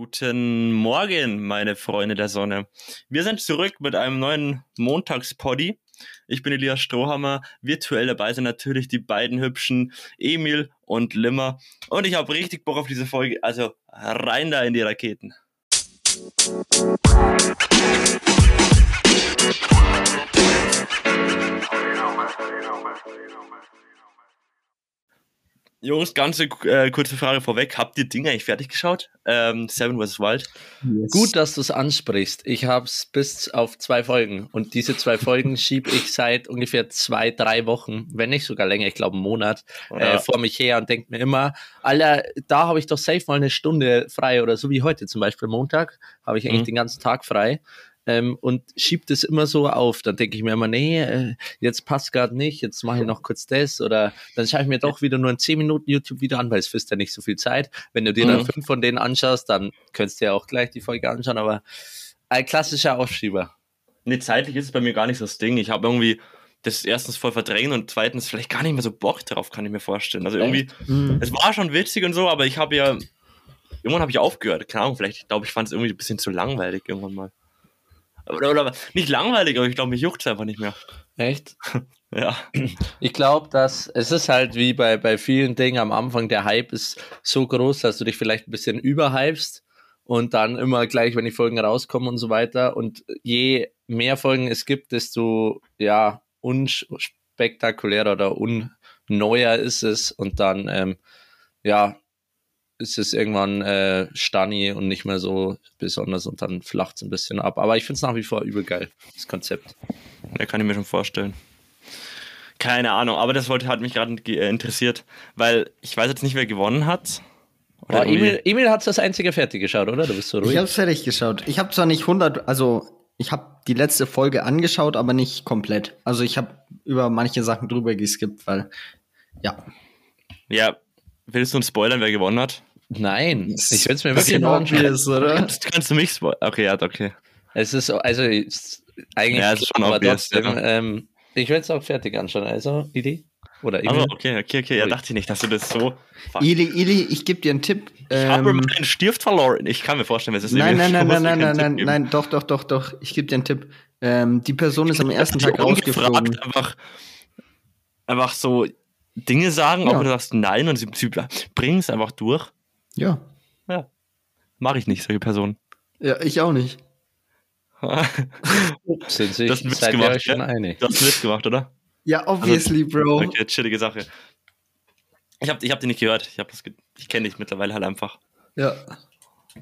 Guten Morgen, meine Freunde der Sonne. Wir sind zurück mit einem neuen Montagspoddy. Ich bin Elias Strohhammer. Virtuell dabei sind natürlich die beiden hübschen Emil und Limmer. Und ich habe richtig Bock auf diese Folge. Also rein da in die Raketen. Jungs, ganz äh, kurze Frage vorweg. Habt ihr Dinge eigentlich fertig geschaut? Ähm, Seven vs. Wild? Yes. Gut, dass du es ansprichst. Ich habe es bis auf zwei Folgen und diese zwei Folgen schiebe ich seit ungefähr zwei, drei Wochen, wenn nicht sogar länger, ich glaube einen Monat, ja. äh, vor mich her und denke mir immer, Alter, da habe ich doch safe mal eine Stunde frei oder so wie heute zum Beispiel Montag, habe ich eigentlich mhm. den ganzen Tag frei ähm, und schiebt es immer so auf. Dann denke ich mir immer, nee, äh, jetzt passt gerade nicht, jetzt mache ich noch kurz das oder dann schaue ich mir doch wieder nur in 10 Minuten YouTube-Video an, weil es frisst ja nicht so viel Zeit. Wenn du dir mhm. dann fünf von denen anschaust, dann könntest du ja auch gleich die Folge anschauen, aber ein klassischer Aufschieber. Nee, zeitlich ist es bei mir gar nicht so das Ding. Ich habe irgendwie das erstens voll verdrängt und zweitens vielleicht gar nicht mehr so Bock drauf, kann ich mir vorstellen. Also irgendwie, mhm. es war schon witzig und so, aber ich habe ja, irgendwann habe ich aufgehört. Keine Ahnung, vielleicht, ich glaube, ich fand es irgendwie ein bisschen zu langweilig irgendwann mal. Oder, oder nicht langweilig, aber ich glaube, mich juckt es einfach nicht mehr. Echt? ja. Ich glaube, dass es ist halt wie bei, bei vielen Dingen am Anfang, der Hype ist so groß, dass du dich vielleicht ein bisschen überhypst und dann immer gleich, wenn die Folgen rauskommen und so weiter. Und je mehr Folgen es gibt, desto ja, unspektakulärer oder unneuer ist es. Und dann, ähm, ja, ist es irgendwann äh, Stani und nicht mehr so besonders und dann flacht es ein bisschen ab. Aber ich finde es nach wie vor übel geil, das Konzept. Ja, kann ich mir schon vorstellen. Keine Ahnung, aber das wollte hat mich gerade äh, interessiert, weil ich weiß jetzt nicht, wer gewonnen hat. Oh, Emil, Emil hat das einzige fertig geschaut, oder? Du bist so ruhig. Ich habe es fertig geschaut. Ich habe zwar nicht 100, also ich habe die letzte Folge angeschaut, aber nicht komplett. Also ich habe über manche Sachen drüber geskippt, weil ja. Ja, willst du uns spoilern, wer gewonnen hat? Nein, ich will es mir wirklich noch anschauen. oder? Kannst, kannst, du mich spoilern? Okay, ja, okay. Es ist also ist eigentlich ja, es ist schon aber trotzdem, ja. ähm, ich will es auch fertig anschauen. Also, Idi? Oder Idi? Also, okay, okay, okay. Ja, dachte ich nicht, dass du das so. Ili, Ili, ich gebe dir einen Tipp. Ich ähm, habe meinen Stift verloren. Ich kann mir vorstellen, was es ist. Nein, nein, nein, nein, nein, nein, nein, nein, doch, doch, doch, doch. Ich gebe dir einen Tipp. Ähm, die Person ist am ersten Tag rausgeflogen. Einfach, einfach so Dinge sagen, ja. aber du sagst nein und sie, sie bringen es einfach durch. Ja. Ja. Mache ich nicht, solche Personen. Ja, ich auch nicht. Sind sich das seid gemacht, euch schon einig? Du hast einen gemacht, oder? Ja, obviously, also, Bro. Okay, chillige Sache. Ich hab, ich hab die nicht gehört. Ich, hab das ge ich kenne dich mittlerweile halt einfach. Ja.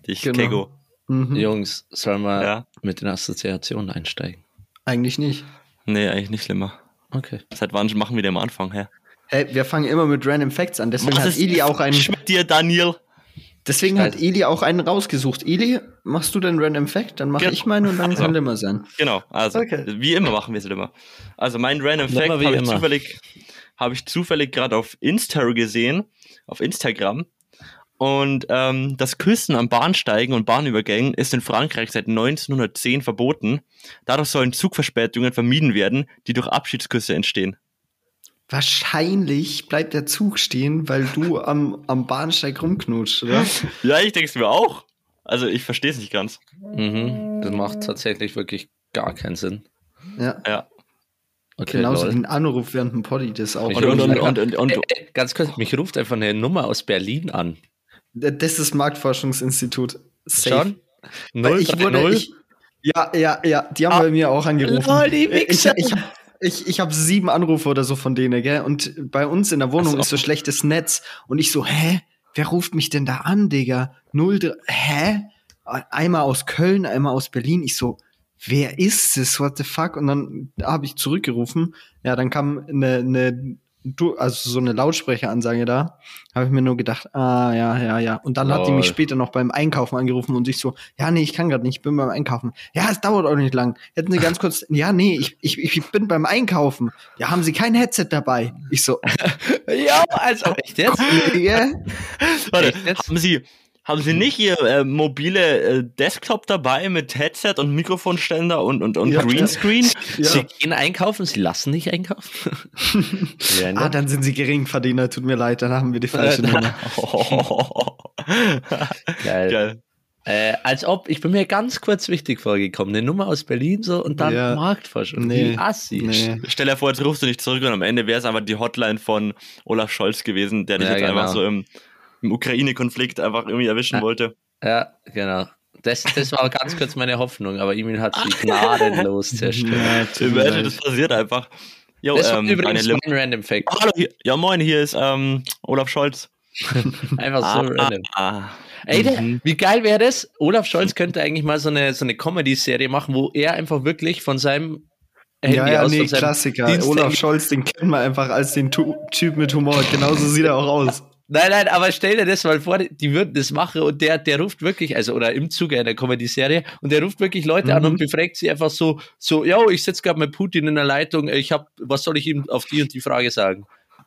Dich, genau. Kego. Mhm. Jungs, sollen wir ja. mit den Assoziationen einsteigen? Eigentlich nicht. Nee, eigentlich nicht schlimmer. Okay. Seit wann machen wir den am Anfang, hä? Hey, wir fangen immer mit Random Facts an. Deswegen Was hat Ili auch einen. Mit dir, Daniel. Deswegen hat Eli auch einen rausgesucht. Eli, machst du den Random Fact? Dann mache genau. ich meinen und dann also, kann Limmer sein. Genau, also okay. wie immer machen wir es immer. Also mein Random Fact habe ich zufällig, hab ich zufällig gerade auf Insta gesehen, auf Instagram. Und ähm, das Küssen am Bahnsteigen und Bahnübergängen ist in Frankreich seit 1910 verboten. Dadurch sollen Zugverspätungen vermieden werden, die durch Abschiedsküsse entstehen. Wahrscheinlich bleibt der Zug stehen, weil du am, am Bahnsteig rumknutscht, oder? ja, ich denke es mir auch. Also ich verstehe es nicht ganz. Mhm, das macht tatsächlich wirklich gar keinen Sinn. Ja. Ja. Okay, Genauso lol. wie ein Anruf während dem Poddy, das auch. Und, und, und, und, und, äh, ganz kurz, mich ruft einfach eine Nummer aus Berlin an. Das ist Marktforschungsinstitut. Safe. Schon? Null, ich wurde, ich, ja, ja, ja, die haben ah, bei mir auch angerufen. Lol, die ich, ich, ich, ich habe sieben Anrufe oder so von denen, gell? Und bei uns in der Wohnung so. ist so schlechtes Netz. Und ich so, hä? Wer ruft mich denn da an, Digga? Null, hä? Einmal aus Köln, einmal aus Berlin. Ich so, wer ist es? What the fuck? Und dann habe ich zurückgerufen. Ja, dann kam eine, eine du, also so eine Lautsprecheransage da, habe ich mir nur gedacht, ah, ja, ja, ja. Und dann Lol. hat die mich später noch beim Einkaufen angerufen und sich so, ja, nee, ich kann gerade nicht, ich bin beim Einkaufen. Ja, es dauert auch nicht lang. Hätten Sie ganz kurz, ja, nee, ich, ich, ich bin beim Einkaufen. Ja, haben Sie kein Headset dabei? Ich so, ja, also, echt jetzt? Ja. Warte, haben Sie, haben Sie nicht Ihr äh, mobile äh, Desktop dabei mit Headset und Mikrofonständer und, und, und ja, Greenscreen? Ja. Sie gehen einkaufen, Sie lassen nicht einkaufen? ja, ne? Ah, dann sind Sie Geringverdiener, tut mir leid, dann haben wir die falsche Nummer. Geil. Geil. Äh, als ob, ich bin mir ganz kurz wichtig vorgekommen. Eine Nummer aus Berlin so und dann ja. Marktforschung. Nee. Wie assi. Nee. Stell dir vor, jetzt rufst du nicht zurück und am Ende wäre es einfach die Hotline von Olaf Scholz gewesen, der dich ja, jetzt genau. einfach so im, im Ukraine-Konflikt einfach irgendwie erwischen ja. wollte. Ja, genau. Das, das war ganz kurz meine Hoffnung, aber Emil hat sie gnadenlos zerstört. Ja, das passiert einfach. Jo, das ähm, übrigens mein Random Fact. Oh, hallo, hier, ja moin, hier ist ähm, Olaf Scholz. Einfach so ah, random. Ah, ah. Ey, der, mhm. wie geil wäre das? Olaf Scholz könnte eigentlich mal so eine, so eine Comedy-Serie machen, wo er einfach wirklich von seinem Handy ja, ja, aus, nee, Klassiker. Dienst Olaf Scholz, den kennt man einfach als den tu Typ mit Humor. Genauso sieht er auch aus. Nein, nein, aber stell dir das mal vor, die würden das machen und der, der ruft wirklich, also oder im Zuge einer Comedy-Serie und der ruft wirklich Leute mhm. an und mhm. befragt sie einfach so, so, ja, ich sitze gerade mit Putin in der Leitung, ich hab, was soll ich ihm auf die und die Frage sagen?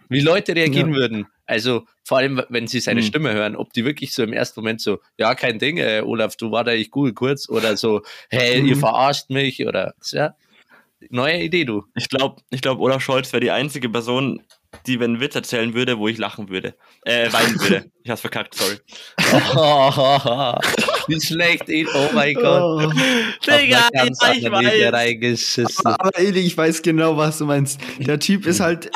Wie Leute reagieren ja. würden. Also vor allem, wenn sie seine mhm. Stimme hören, ob die wirklich so im ersten Moment so, ja, kein Ding, äh, Olaf, du war da ich gut kurz oder so, hey, mhm. ihr verarscht mich oder ja. Neue Idee, du. Ich glaube, ich glaub, Olaf Scholz wäre die einzige Person, die, wenn einen Witz erzählen würde, wo ich lachen würde. Äh, weinen würde. Ich hab's verkackt, sorry. Oh, wie schlecht, oh mein Gott. Oh. Digga, ich weiß. Aber, aber Eli, ich weiß genau, was du meinst. Der Typ ist halt,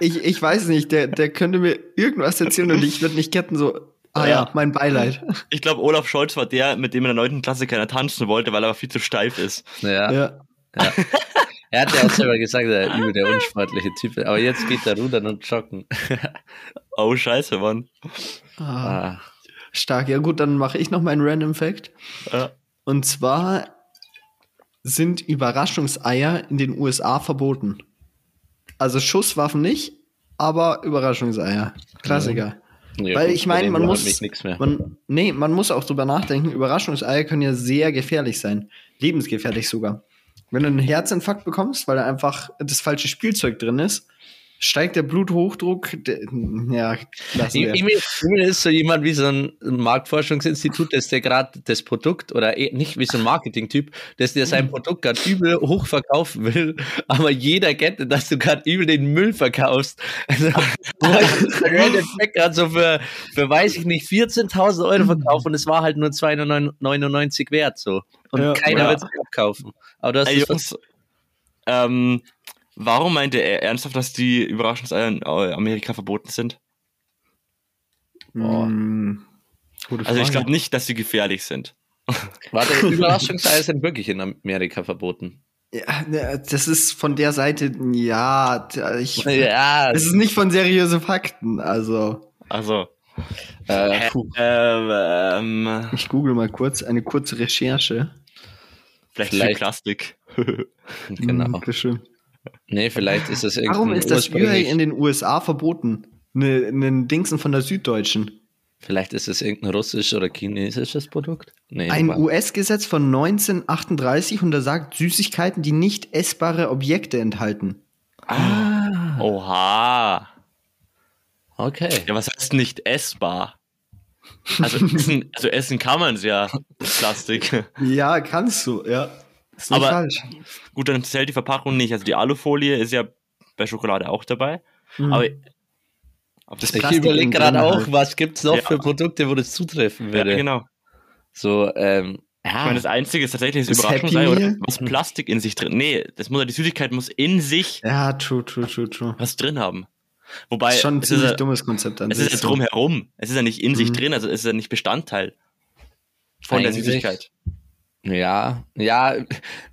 ich, ich weiß nicht, der, der könnte mir irgendwas erzählen und ich würde nicht ketten, so, Ah ja, ja mein Beileid. Ich glaube, Olaf Scholz war der, mit dem in der neunten Klasse keiner tanzen wollte, weil er viel zu steif ist. Ja. ja. ja. Er hat ja auch selber gesagt, er übel der unsportliche Typ. Aber jetzt geht er rudern und joggen. oh, scheiße, Mann. Ah. ah. Stark. Ja, gut, dann mache ich noch meinen Random Fact. Ja. Und zwar sind Überraschungseier in den USA verboten. Also Schusswaffen nicht, aber Überraschungseier. Klassiker. Ja, Weil ich meine, man muss, man, nee, man muss auch drüber nachdenken. Überraschungseier können ja sehr gefährlich sein. Lebensgefährlich sogar. Wenn du einen Herzinfarkt bekommst, weil da einfach das falsche Spielzeug drin ist, steigt der Bluthochdruck. Der, ja, lassen wir. Emil ist so jemand wie so ein Marktforschungsinstitut, dass der gerade das Produkt oder eh nicht wie so ein Marketing-Typ, dass der sein Produkt gerade übel hoch verkaufen will, aber jeder kennt, dass du gerade übel den Müll verkaufst. Also, der gerade so für, für, weiß ich nicht, 14.000 Euro verkauft und es war halt nur 2,99 wert so. Und ja, keiner ja. wird es abkaufen. Aber das Ey, Jungs, ähm, warum meinte er ernsthaft, dass die Überraschungseier in Amerika verboten sind? Hm, also ich glaube nicht, dass sie gefährlich sind. Warte, Überraschungseier sind wirklich in Amerika verboten. Ja, ne, das ist von der Seite, ja, ich, ja. das ist nicht von seriösen Fakten, also. Also. Äh, äh, ähm, ich google mal kurz eine kurze Recherche. Vielleicht, vielleicht. Plastik. genau. Mhm, bestimmt. Nee, vielleicht ist das irgendwie. Warum ist das Ü in den USA verboten? Ne, ne Dingsen von der Süddeutschen. Vielleicht ist es irgendein russisches oder chinesisches Produkt? Nee, ein US-Gesetz von 1938 untersagt Süßigkeiten, die nicht essbare Objekte enthalten. Ah. Oha. Okay. Ja, was heißt nicht essbar? Also essen, also essen kann man es ja, Plastik. Ja, kannst du, ja. Ist nicht Aber falsch. gut, dann zählt die Verpackung nicht. Also die Alufolie ist ja bei Schokolade auch dabei. Mhm. Aber das ich überlege gerade auch, halt. was gibt es noch ja. für Produkte, wo das zutreffen würde. Ja, genau. So, ähm, ja. Ich meine, das Einzige ist tatsächlich das, das Überraschung sein, oder was Plastik in sich drin. Nee, das muss die Süßigkeit muss in sich ja, true, true, true, true. was drin haben. Wobei, das ist schon ein ziemlich ist dummes Konzept an Es ist ja drumherum. Es ist ja nicht in mhm. sich drin, also es ist ja nicht Bestandteil von Eigentlich. der Süßigkeit. Ja, ja,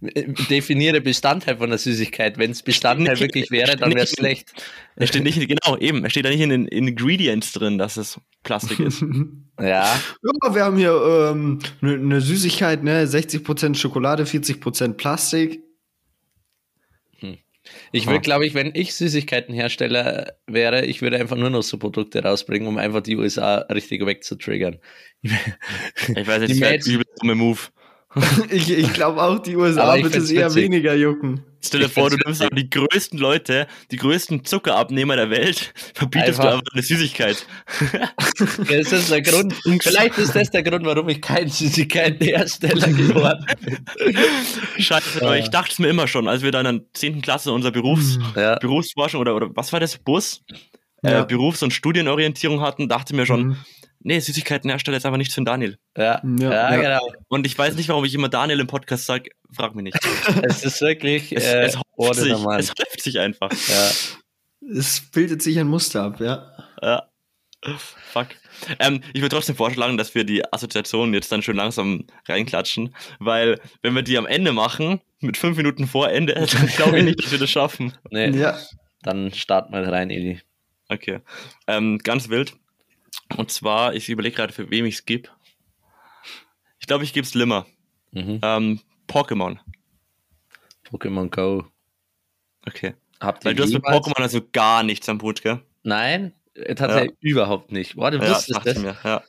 definiere Bestandteil von der Süßigkeit. Wenn es Bestandteil nicht, wirklich wäre, dann wäre es schlecht. Er steht nicht, genau, eben, er steht da nicht in den Ingredients drin, dass es Plastik ist. ja. Ja, wir haben hier ähm, eine ähm, ne Süßigkeit, ne? 60% Schokolade, 40% Plastik. Ich würde, glaube ich, wenn ich Süßigkeitenhersteller wäre, ich würde einfach nur noch so Produkte rausbringen, um einfach die USA richtig wegzutriggern. Ich weiß jetzt, das wäre ein Move. ich ich glaube auch, die USA wird es eher witzig. weniger jucken. Stell dir vor, du nimmst aber die größten Leute, die größten Zuckerabnehmer der Welt, verbietest einfach. du einfach eine Süßigkeit. das ist der Grund. Vielleicht ist das der Grund, warum ich kein Süßigkeitenhersteller geworden bin. Scheiße, aber ich dachte es mir immer schon, als wir dann in der 10. Klasse unser Berufs ja. Berufsforschung oder, oder was war das, Bus? Äh, ja. Äh, Berufs- und Studienorientierung hatten, dachte mir schon, mhm nee, Süßigkeitenhersteller ist aber nichts für Daniel. Ja, ja, ja, genau. Und ich weiß nicht, warum ich immer Daniel im Podcast sage, frag mich nicht. es ist wirklich, es, äh, es, häuft sich, es häuft sich einfach. Ja. Es bildet sich ein Muster ab, ja. Ja. Fuck. Ähm, ich würde trotzdem vorschlagen, dass wir die Assoziation jetzt dann schon langsam reinklatschen, weil wenn wir die am Ende machen, mit fünf Minuten vor Ende, dann glaube ich nicht, dass wir das schaffen. Nee. Ja. Dann starten wir rein, Eli. Okay. Ähm, ganz wild. Und zwar, ich überlege gerade, für wem ich es gebe. Ich glaube, ich gebe es Limmer. Mhm. Ähm, Pokémon. Pokémon Go. Okay. Habt ihr Weil du hast mit Pokémon also gar nichts am Hut, gell? Nein, tatsächlich ja. überhaupt nicht. Boah, du wusstest ja, das? Mir, ja.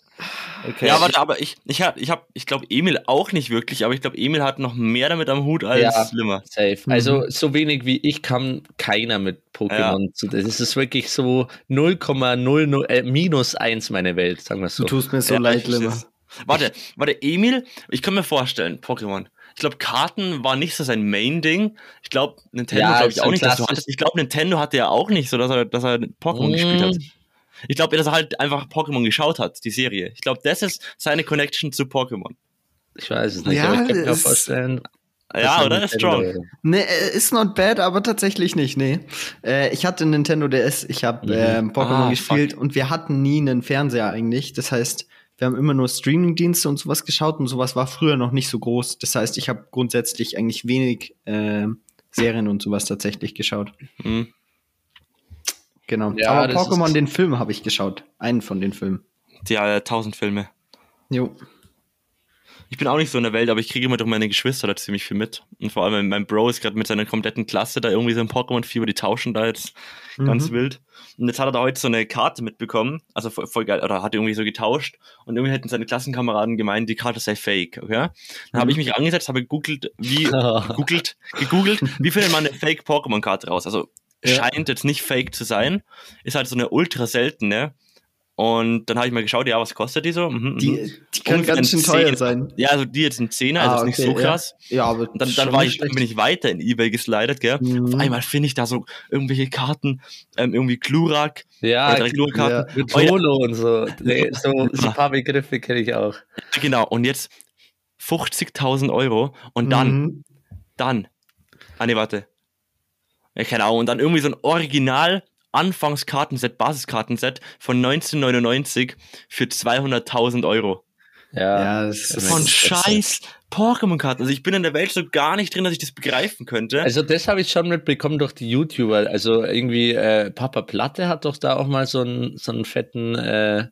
Okay. Ja, warte, aber ich, ich habe, ich, hab, ich glaube, Emil auch nicht wirklich, aber ich glaube, Emil hat noch mehr damit am Hut als ja, Limmer. Safe. Mhm. Also, so wenig wie ich kann keiner mit Pokémon ja. zu. Das ist wirklich so 0,00 äh, minus 1 meine Welt, sagen wir so. Du tust mir so ja, leid, Limmer. Warte, warte, Emil, ich kann mir vorstellen, Pokémon. Ich glaube, Karten war nicht so sein Main-Ding. Ich glaube, Nintendo ja, glaube ich auch nicht, dass du hattest. Ich glaube, Nintendo hatte ja auch nicht so, dass er, dass er Pokémon mm. gespielt hat. Ich glaube, dass er halt einfach Pokémon geschaut hat, die Serie. Ich glaube, das ist seine Connection zu Pokémon. Ich weiß es nicht, ja, aber ich kann mir vorstellen. Ja, oder? Ist strong. Nee, äh, ist not bad, aber tatsächlich nicht, nee. Äh, ich hatte Nintendo DS, ich habe mhm. äh, Pokémon ah, gespielt fuck. und wir hatten nie einen Fernseher eigentlich. Das heißt, wir haben immer nur Streamingdienste und sowas geschaut und sowas war früher noch nicht so groß. Das heißt, ich habe grundsätzlich eigentlich wenig äh, Serien und sowas tatsächlich geschaut. Mhm. Genau. Ja, Aber Pokémon, den Film habe ich geschaut. Einen von den Filmen. Die äh, tausend Filme. Jo. Ich bin auch nicht so in der Welt, aber ich kriege immer durch meine Geschwister da ziemlich viel mit. Und vor allem mein Bro ist gerade mit seiner kompletten Klasse da irgendwie so ein Pokémon-Fieber, die tauschen da jetzt mhm. ganz wild. Und jetzt hat er da heute so eine Karte mitbekommen, also voll, voll geil, oder hat irgendwie so getauscht und irgendwie hätten seine Klassenkameraden gemeint, die Karte sei fake, okay? Dann mhm. habe ich mich angesetzt, habe gegoogelt, wie, gegoogelt, gegoogelt, wie findet man eine Fake Pokémon-Karte raus? Also ja. scheint jetzt nicht fake zu sein. Ist halt so eine ultra seltene. Und dann habe ich mal geschaut, ja, was kostet die so? Mhm, die, mhm. die kann ganz schön teuer sein. Ja, also die jetzt ein Zehner, also ah, okay, ist nicht so krass. Ja, ja aber dann, dann war ich, dann bin ich weiter in Ebay geslidet, gell? Mhm. Auf einmal finde ich da so irgendwelche Karten, ähm, irgendwie Glurak. Ja, Glurak-Karten. Ja. Mit Polo oh, ja. und so. Nee, so, so ein paar Begriffe kenne ich auch. Genau, und jetzt 50.000 Euro und dann, mhm. dann, ah nee, warte, ja, keine Ahnung, und dann irgendwie so ein Original Anfangskartenset, Basiskartenset von 1999 für 200.000 Euro. Ja, ja das ist von scheiß Pokémon-Karten. Also ich bin in der Welt so gar nicht drin, dass ich das begreifen könnte. Also das habe ich schon mitbekommen durch die YouTuber. Also irgendwie äh, Papa Platte hat doch da auch mal so einen so einen fetten äh,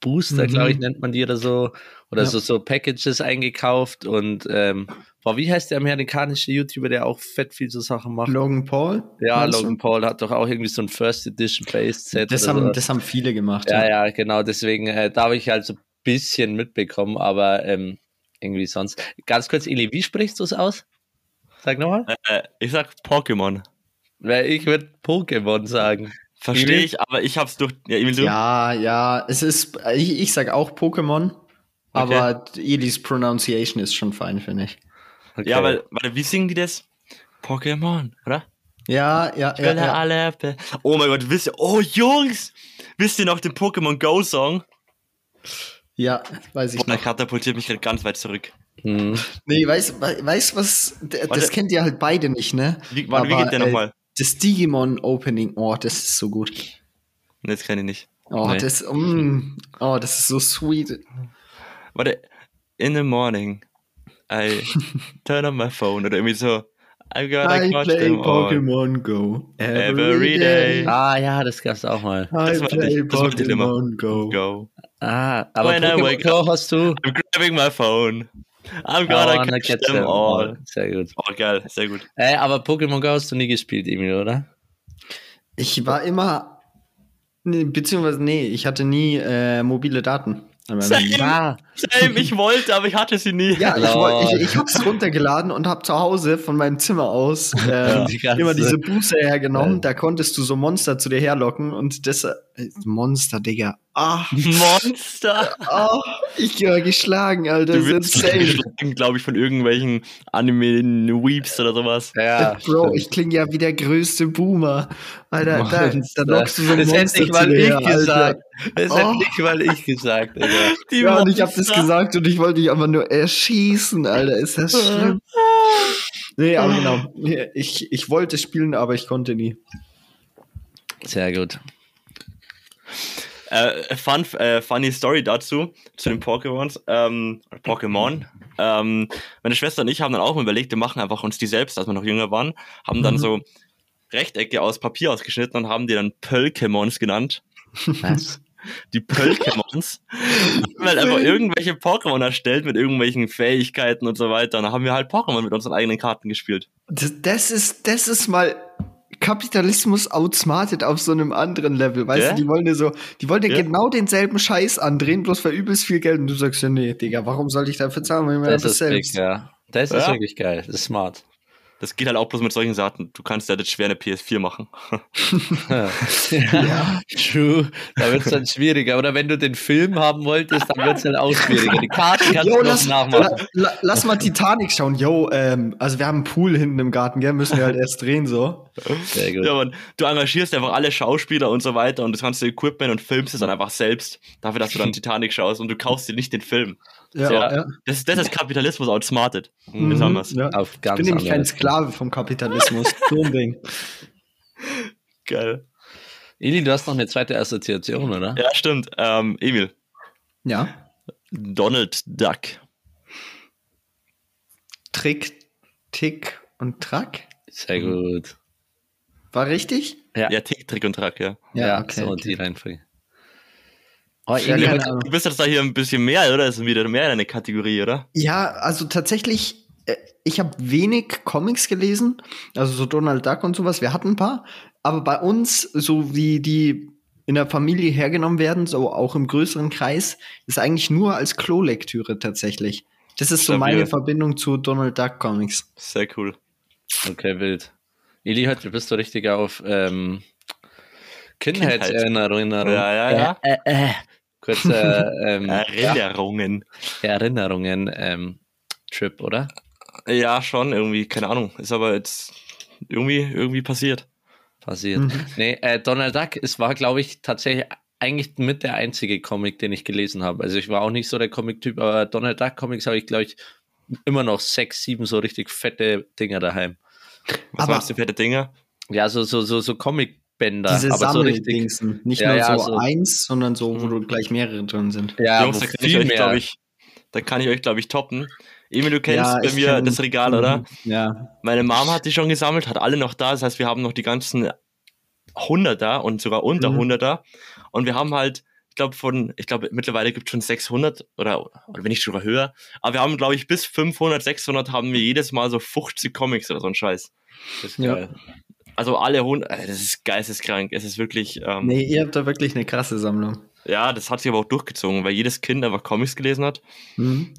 Booster, mhm. glaube ich, nennt man die oder so. Oder ja. so, so Packages eingekauft und ähm, boah, wie heißt der amerikanische YouTuber, der auch fett viel so Sachen macht? Logan Paul? Ja, Logan Paul hat doch auch irgendwie so ein First Edition Based Set. Das, haben, so. das haben viele gemacht. Ja, ja, ja genau. Deswegen, äh, da habe ich halt so ein bisschen mitbekommen, aber ähm, irgendwie sonst. Ganz kurz, Eli, wie sprichst du es aus? Sag nochmal. Äh, ich sag Pokémon. Ich würde Pokémon sagen. Verstehe ich, aber ich hab's durch. Ja, ja, ja, es ist. Ich, ich sag auch Pokémon, okay. aber Elis Pronunciation ist schon fein, finde ich. Okay. Ja, weil, weil, wie singen die das? Pokémon, oder? Ja, ja, ja, ja. Alle. Oh mein Gott, wisst ihr, oh Jungs, wisst ihr noch den Pokémon Go Song? Ja, weiß ich. Oh, noch. katapultiert mich gerade ganz weit zurück. Hm. Nee, weißt du weiß, was, das Warte. kennt ihr halt beide nicht, ne? Wie, warte, Aber, wie geht der nochmal? Das Digimon Opening, oh, das ist so gut. Das kenne ich nicht. Oh, nee. das, mm, oh, das ist so sweet. Warte, in the morning, I turn on my phone oder irgendwie so. I gotta I play Pokémon Go every, every day. day. Ah ja, das gab's auch mal. I das play Pokémon Go. Go. Ah, aber When Pokémon Go hast du. I'm grabbing my phone. I'm gonna oh, catch, catch them, them all. all. Sehr gut. Oh, geil, sehr gut. Äh, aber Pokémon Go hast du nie gespielt, Emil, oder? Ich war immer, beziehungsweise nee, ich hatte nie äh, mobile Daten. Same, same, ich wollte, aber ich hatte sie nie. Ja, ich, wollt, ich, ich hab's runtergeladen und hab zu Hause von meinem Zimmer aus äh, die immer diese Buße hergenommen. Ja. Da konntest du so Monster zu dir herlocken und das Monster, Digga. Ah. Monster. Oh, ich gehöre geschlagen, Alter. Du wirst geschlagen, glaube ich, von irgendwelchen Anime-Weeps oder sowas. Ja. Bro, ich klinge ja wie der größte Boomer. Alter, da, da lockst du so ein Das hätte nicht mal ich gesagt. Das oh. hätte nicht mal ich gesagt, Alter. Die ja, und ich habe das gesagt und ich wollte dich einfach nur erschießen, Alter. Ist das schlimm? nee, aber genau. Ich, ich wollte spielen, aber ich konnte nie. Sehr gut. Äh, fun, äh, funny Story dazu, zu den Pokémons, ähm, Pokémon. Ähm, meine Schwester und ich haben dann auch mal überlegt, wir machen einfach uns die selbst, als wir noch jünger waren, haben dann mhm. so Rechtecke aus Papier ausgeschnitten und haben die dann Pölkemons genannt. Was? Die Pölkemons. haben halt einfach irgendwelche Pokémon erstellt mit irgendwelchen Fähigkeiten und so weiter. Und dann haben wir halt Pokémon mit unseren eigenen Karten gespielt. Das, das ist, das ist mal Kapitalismus outsmartet auf so einem anderen Level. Weißt yeah? du, die wollen ja so, die wollen ja, yeah. genau denselben Scheiß andrehen, bloß für übelst viel Geld. Und du sagst ja, nee, Digga, warum soll ich dafür zahlen, wenn mir das, das selbst? Big, ja. Das ist ja. wirklich geil. Das ist smart. Das geht halt auch bloß mit solchen Sachen. Du kannst ja das schwer eine PS4 machen. ja, true. Da wird es dann schwieriger. Oder wenn du den Film haben wolltest, dann wird es halt auch schwieriger. Die Karten kannst Yo, du lass, nachmachen. La, lass mal Titanic schauen. Yo, ähm, also wir haben einen Pool hinten im Garten, gell? Müssen wir halt erst drehen, so. Sehr gut. Ja, man, du engagierst einfach alle Schauspieler und so weiter und das ganze Equipment und filmst es dann einfach selbst. Dafür, dass du dann Titanic schaust und du kaufst dir nicht den Film. Ja, ja. ja. Das, das ist Kapitalismus outsmarted. Mhm, das haben wir's. Ja. Auf ganz ich bin nämlich kein Sklave vom Kapitalismus. so ein Ding. Geil. Eli, du hast noch eine zweite Assoziation, oder? Ja, stimmt. Ähm, Emil. Ja. Donald Duck. Trick, Tick und Track. Sehr gut. War richtig? Ja, ja Tick, Trick und Track, ja. Ja, okay, so okay. die Reihenfolge. Oh, ja, du bist jetzt da hier ein bisschen mehr, oder? Das ist wieder mehr eine Kategorie, oder? Ja, also tatsächlich, äh, ich habe wenig Comics gelesen, also so Donald Duck und sowas, wir hatten ein paar, aber bei uns, so wie die in der Familie hergenommen werden, so auch im größeren Kreis, ist eigentlich nur als Klo-Lektüre tatsächlich. Das ist so meine Verbindung zu Donald Duck Comics. Sehr cool. Okay, wild. Eli, heute bist du richtig auf ähm, Kindheitserinnerungen. Ja, ja, ja. Äh, äh, äh kurze ähm, Erinnerungen. Ja, Erinnerungen ähm, Trip, oder? Ja, schon, irgendwie, keine Ahnung. Ist aber jetzt irgendwie, irgendwie passiert. Passiert. Mhm. Nee, äh, Donald Duck, es war, glaube ich, tatsächlich eigentlich mit der einzige Comic, den ich gelesen habe. Also ich war auch nicht so der Comic-Typ, aber Donald Duck Comics habe ich, glaube ich, immer noch sechs, sieben so richtig fette Dinger daheim. Was aber, meinst du, fette Dinger? Ja, so, so, so, so Comic Bänder. Diese aber so richtig. Nicht ja, nur ja, so, so, eins, sondern so, wo du gleich mehrere drin sind. Ja, Jungs, da kann ich euch, glaube ich, da kann ich euch, glaube ich, toppen. Emil, du kennst ja, bei mir kenn, das Regal, oder? Mhm, ja. Meine Mom hat die schon gesammelt, hat alle noch da. Das heißt, wir haben noch die ganzen Hunderter und sogar unter mhm. Hunderter. Und wir haben halt, ich glaube, von, ich glaube, mittlerweile gibt es schon 600 oder, oder wenn nicht sogar höher. Aber wir haben, glaube ich, bis 500, 600 haben wir jedes Mal so 50 Comics oder so ein Scheiß. Das ist geil. Also alle Hunde, das ist geisteskrank. Es ist wirklich. Ähm, nee, ihr habt da wirklich eine krasse Sammlung. Ja, das hat sich aber auch durchgezogen, weil jedes Kind einfach Comics gelesen hat. Mhm.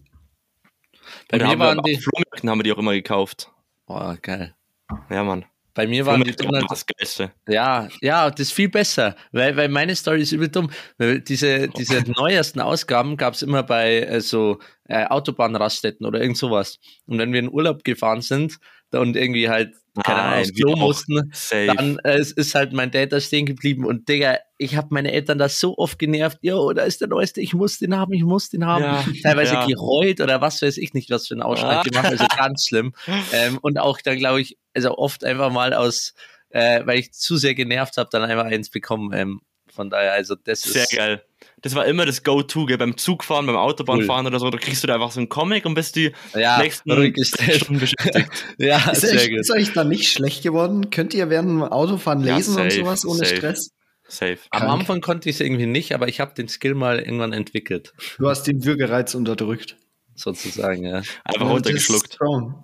Bei mir waren wir, die. Flohmärkten haben wir die auch immer gekauft. Boah, geil. Ja, Mann. Bei mir waren die Donald das Geilste. Ja, ja, das ist viel besser, weil, weil meine Story ist übel dumm. Diese, diese neuesten Ausgaben gab es immer bei äh, so äh, Autobahnraststätten oder irgend sowas. Und wenn wir in Urlaub gefahren sind und irgendwie halt keine Ahnung, aufs Klo mussten, dann äh, ist halt mein Dad da stehen geblieben und Digga, ich habe meine Eltern da so oft genervt, jo, da ist der Neueste, ich muss den haben, ich muss den haben. Ja, Teilweise ja. gereut oder was weiß ich nicht, was für einen Ausschlag ah. gemacht, also ganz schlimm. Ähm, und auch dann glaube ich, also oft einfach mal aus, äh, weil ich zu sehr genervt habe, dann einfach eins bekommen. Ähm, von daher, also das Sehr ist. Sehr geil das war immer das Go-To, beim Zugfahren, beim Autobahnfahren cool. oder so, da kriegst du da einfach so einen Comic und bist die ja, nächsten Stunden beschäftigt. ja, ist, sehr euch, gut. ist euch da nicht schlecht geworden? Könnt ihr während dem Autofahren lesen ja, safe, und sowas ohne safe. Stress? Safe. Am Krank. Anfang konnte ich es irgendwie nicht, aber ich habe den Skill mal irgendwann entwickelt. Du hast den Würgereiz unterdrückt. Sozusagen, ja. Einfach ja, runtergeschluckt.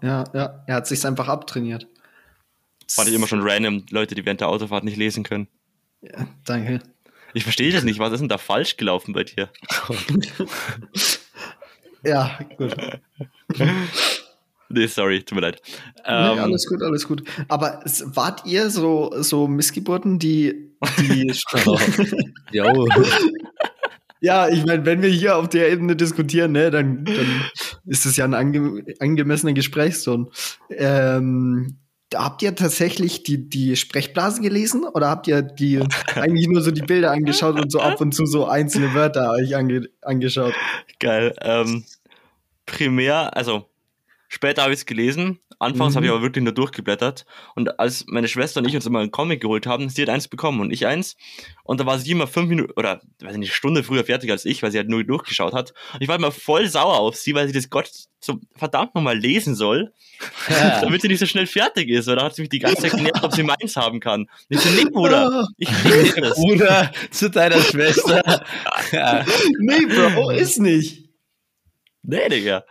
Ja, ja. Er hat sich einfach abtrainiert. Fand ich immer schon random, Leute, die während der Autofahrt nicht lesen können. Ja, danke. Ich verstehe das nicht. Was ist denn da falsch gelaufen bei dir? ja, gut. Nee, sorry, tut mir leid. Nee, ähm, alles gut, alles gut. Aber wart ihr so, so Missgeburten, die die. Ja, ich meine, wenn wir hier auf der Ebene diskutieren, ne, dann, dann ist es ja ein ange angemessener Gesprächston. Ähm, habt ihr tatsächlich die, die Sprechblasen gelesen oder habt ihr die eigentlich nur so die Bilder angeschaut und so ab und zu so einzelne Wörter euch ange angeschaut? Geil. Ähm, primär, also später habe ich es gelesen. Anfangs mhm. habe ich aber wirklich nur durchgeblättert. Und als meine Schwester und ich uns immer einen Comic geholt haben, sie hat eins bekommen und ich eins. Und da war sie immer fünf Minuten oder weiß nicht, eine Stunde früher fertig als ich, weil sie halt nur durchgeschaut hat. Und ich war immer voll sauer auf sie, weil sie das Gott so verdammt nochmal lesen soll, ja. damit sie nicht so schnell fertig ist. Oder hat sie mich die ganze Zeit genervt, ob sie meins haben kann. Und ich so, nee, Bruder, ich lese das. Bruder zu deiner Schwester. ja. Nee, Bro, ist nicht. Nee, Digga.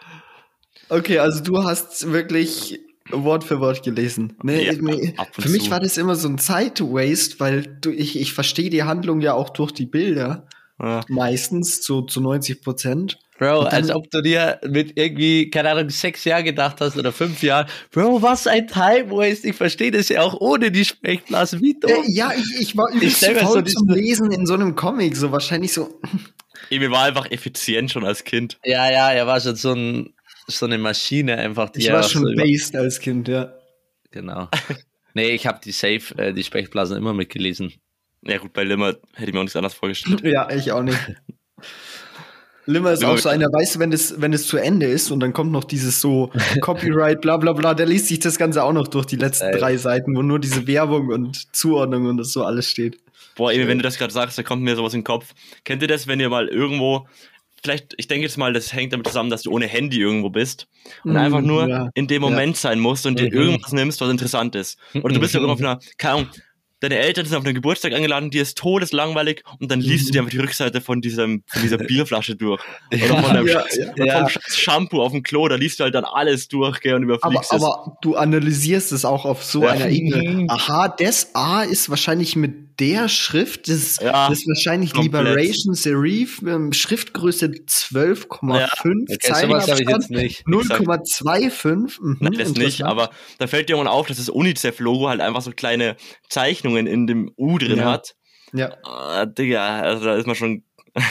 Okay, also du hast wirklich Wort für Wort gelesen. Nee, ja, nee. Für mich war das immer so ein Zeit-Waste, weil du, ich, ich verstehe die Handlung ja auch durch die Bilder. Ja. Meistens so zu 90 Prozent. Bro, dann, als ob du dir mit irgendwie, keine Ahnung, sechs Jahren gedacht hast oder fünf Jahren. Bro, was ein Time Waste. Ich verstehe das ja auch ohne die Sprechblase. Wie dumm. Äh, ja, ich, ich war übelst faul so zum Lesen in so einem Comic. So wahrscheinlich so. Emil war einfach effizient schon als Kind. Ja, ja, er war schon so ein so eine Maschine einfach. Die ich war schon so based als Kind, ja. Genau. nee, ich habe die Safe, äh, die Sprechblasen immer mitgelesen. Ja gut, bei Limmer hätte ich mir auch nichts anderes vorgestellt. ja, ich auch nicht. Limmer ist auch so einer, weißt du, wenn es, wenn es zu Ende ist und dann kommt noch dieses so Copyright, bla bla bla, der liest sich das Ganze auch noch durch die letzten Ey. drei Seiten, wo nur diese Werbung und Zuordnung und das so alles steht. Boah, Emil, wenn du das gerade sagst, da kommt mir sowas in den Kopf. Kennt ihr das, wenn ihr mal irgendwo vielleicht, ich denke jetzt mal, das hängt damit zusammen, dass du ohne Handy irgendwo bist und mm, einfach nur ja, in dem Moment ja. sein musst und dir mhm. irgendwas nimmst, was interessant ist. Oder du bist ja mhm. irgendwo auf einer, keine Ahnung, deine Eltern sind auf einen Geburtstag eingeladen, dir ist todeslangweilig und dann liest mhm. du dir einfach die Rückseite von, diesem, von dieser Bierflasche durch. Oder von dem ja, ja. Vom Shampoo auf dem Klo, da liest du halt dann alles durch gell, und überfliegst aber, es. Aber du analysierst es auch auf so ja. einer Ebene. Aha, das A ist wahrscheinlich mit der Schrift, das, ja, das ist wahrscheinlich komplett. Liberation Serif, Schriftgröße 12,5 ja. Zeilenabstand, 0,25. Mhm, Nein, das nicht, aber da fällt dir irgendwann auf, dass das UNICEF-Logo halt einfach so kleine Zeichnungen in dem U drin ja. hat. Ja. Äh, Digga, also da ist man schon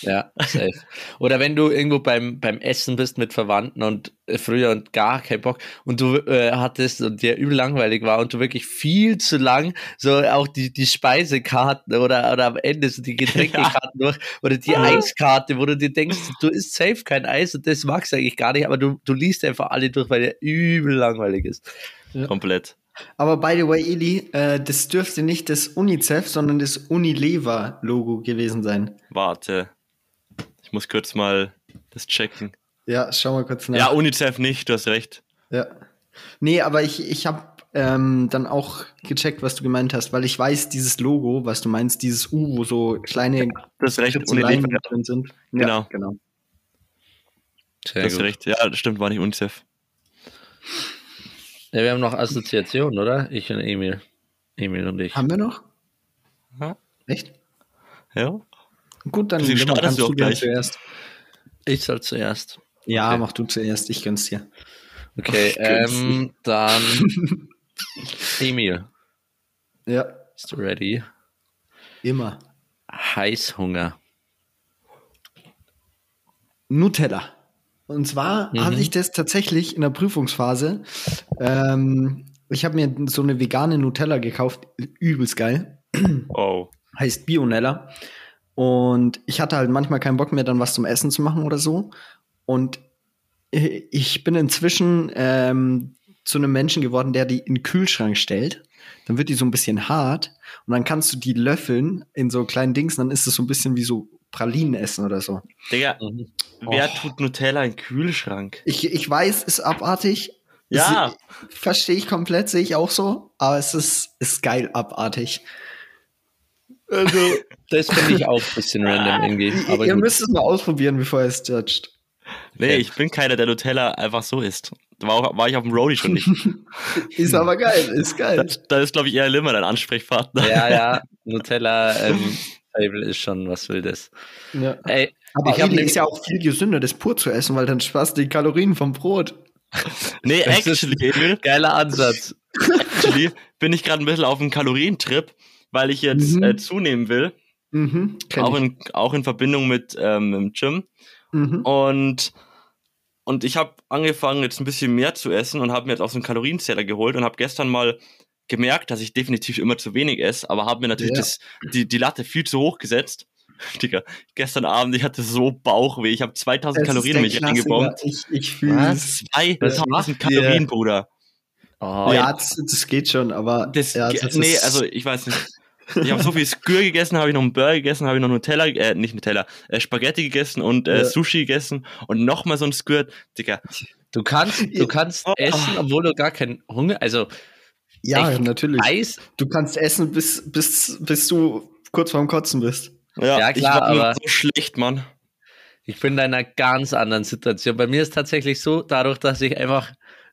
ja, safe. Oder wenn du irgendwo beim, beim Essen bist mit Verwandten und äh, früher und gar keinen Bock und du äh, hattest und dir übel langweilig war und du wirklich viel zu lang so auch die, die Speisekarten oder, oder am Ende so die Getränkekarten durch oder die Eiskarte, wo du dir denkst, du isst safe kein Eis und das magst du eigentlich gar nicht, aber du, du liest einfach alle durch, weil der übel langweilig ist. Ja. Komplett. Aber by the way, Eli, äh, das dürfte nicht das UNICEF, sondern das Unilever-Logo gewesen sein. Warte. Ich muss kurz mal das checken. Ja, schau mal kurz nach. Ja, UNICEF nicht, du hast recht. Ja. Nee, aber ich, ich habe ähm, dann auch gecheckt, was du gemeint hast, weil ich weiß, dieses Logo, was du meinst, dieses U, wo so kleine das recht Unilever drin sind. Ja, genau. genau. Sehr das gut. recht. Ja, das stimmt, war nicht UNICEF. Ja, wir haben noch Assoziationen, oder? Ich und Emil. Emil und ich. Haben wir noch? Ja. Echt? Ja. Gut, dann kannst du, du gleich. zuerst. Ich soll zuerst. Ja, okay. mach du zuerst, ich gönn's dir. Okay, ähm, dann Emil. Ja. Bist du ready? Immer. Heißhunger. Nutella. Und zwar mhm. hatte ich das tatsächlich in der Prüfungsphase. Ähm, ich habe mir so eine vegane Nutella gekauft, übelst geil. Oh. Heißt Bionella. Und ich hatte halt manchmal keinen Bock mehr, dann was zum Essen zu machen oder so. Und ich bin inzwischen ähm, zu einem Menschen geworden, der die in den Kühlschrank stellt. Dann wird die so ein bisschen hart und dann kannst du die löffeln in so kleinen Dings. Dann ist es so ein bisschen wie so Pralinen essen oder so. Digga, mhm. wer oh. tut Nutella in den Kühlschrank? Ich, ich weiß, ist abartig. Ja. Verstehe ich komplett, sehe ich auch so. Aber es ist, ist geil abartig. Also, das finde ich auch ein bisschen random irgendwie. Aber ihr gut. müsst es mal ausprobieren, bevor ihr es judgt. Nee, okay. ich bin keiner, der Nutella einfach so isst. Da war, war ich auf dem Roadie schon nicht. ist aber geil, ist geil. Da, da ist, glaube ich, eher Limmer dein Ansprechpartner. Ja, ja, Nutella ähm, Table ist schon was Wildes. Ja. Ey, aber ich ist ja auch viel gesünder, das pur zu essen, weil dann sparst du die Kalorien vom Brot. nee, actually. Geiler Ansatz. Actually bin ich gerade ein bisschen auf einem Kalorientrip weil ich jetzt mhm. äh, zunehmen will. Mhm, auch, in, auch in Verbindung mit ähm, im Gym. Mhm. Und, und ich habe angefangen, jetzt ein bisschen mehr zu essen und habe mir jetzt auch so einen Kalorienzähler geholt und habe gestern mal gemerkt, dass ich definitiv immer zu wenig esse, aber habe mir natürlich ja. das, die, die Latte viel zu hoch gesetzt. Digga, gestern Abend, ich hatte so Bauchweh. Ich habe 2000 das Kalorien mich reingebombt. Ich, ich fühle 2000 Kalorien, Bruder. Oh, ja, das, das, geht schon, aber. Das, ja, das nee, also ich weiß nicht. Ich habe so viel Skür gegessen, habe ich noch einen Burger gegessen, habe ich noch Nutella, äh, nicht Nutella, äh, Spaghetti gegessen und äh, ja. Sushi gegessen und nochmal so ein Skür. Digga. Du kannst, du kannst oh. essen, obwohl du gar keinen Hunger, also. Ja, natürlich. Weiß. Du kannst essen, bis, bis, bis du kurz vorm Kotzen bist. Ja, ja klar, aber so schlecht, Mann. Ich bin in einer ganz anderen Situation. Bei mir ist tatsächlich so, dadurch, dass ich einfach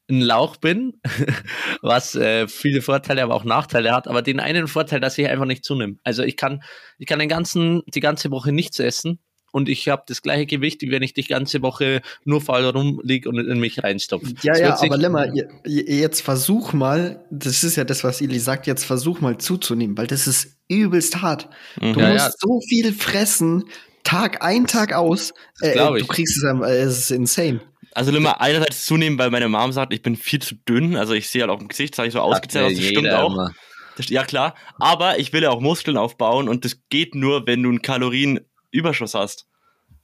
ein Lauch bin, was äh, viele Vorteile, aber auch Nachteile hat, aber den einen Vorteil, dass ich einfach nicht zunehme. Also ich kann, ich kann den ganzen, die ganze Woche nichts essen und ich habe das gleiche Gewicht, wie wenn ich die ganze Woche nur faul rumliege und in mich reinstopfe. Ja, ja, aber Lemmer, jetzt versuch mal, das ist ja das, was Ili sagt, jetzt versuch mal zuzunehmen, weil das ist übelst hart. Mhm. Du ja, musst ja. so viel fressen, Tag ein, Tag aus. Äh, du kriegst es, äh, es ist insane. Also immer einerseits zunehmen, weil meine Mom sagt, ich bin viel zu dünn. Also ich sehe halt auf dem Gesicht, sage ich so ausgezählt aus. Das stimmt auch. Das, ja klar. Aber ich will ja auch Muskeln aufbauen und das geht nur, wenn du einen Kalorienüberschuss hast.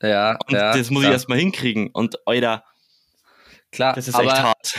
Ja. Und ja, das muss klar. ich erstmal hinkriegen. Und Alter, Klar, das ist aber, echt hart.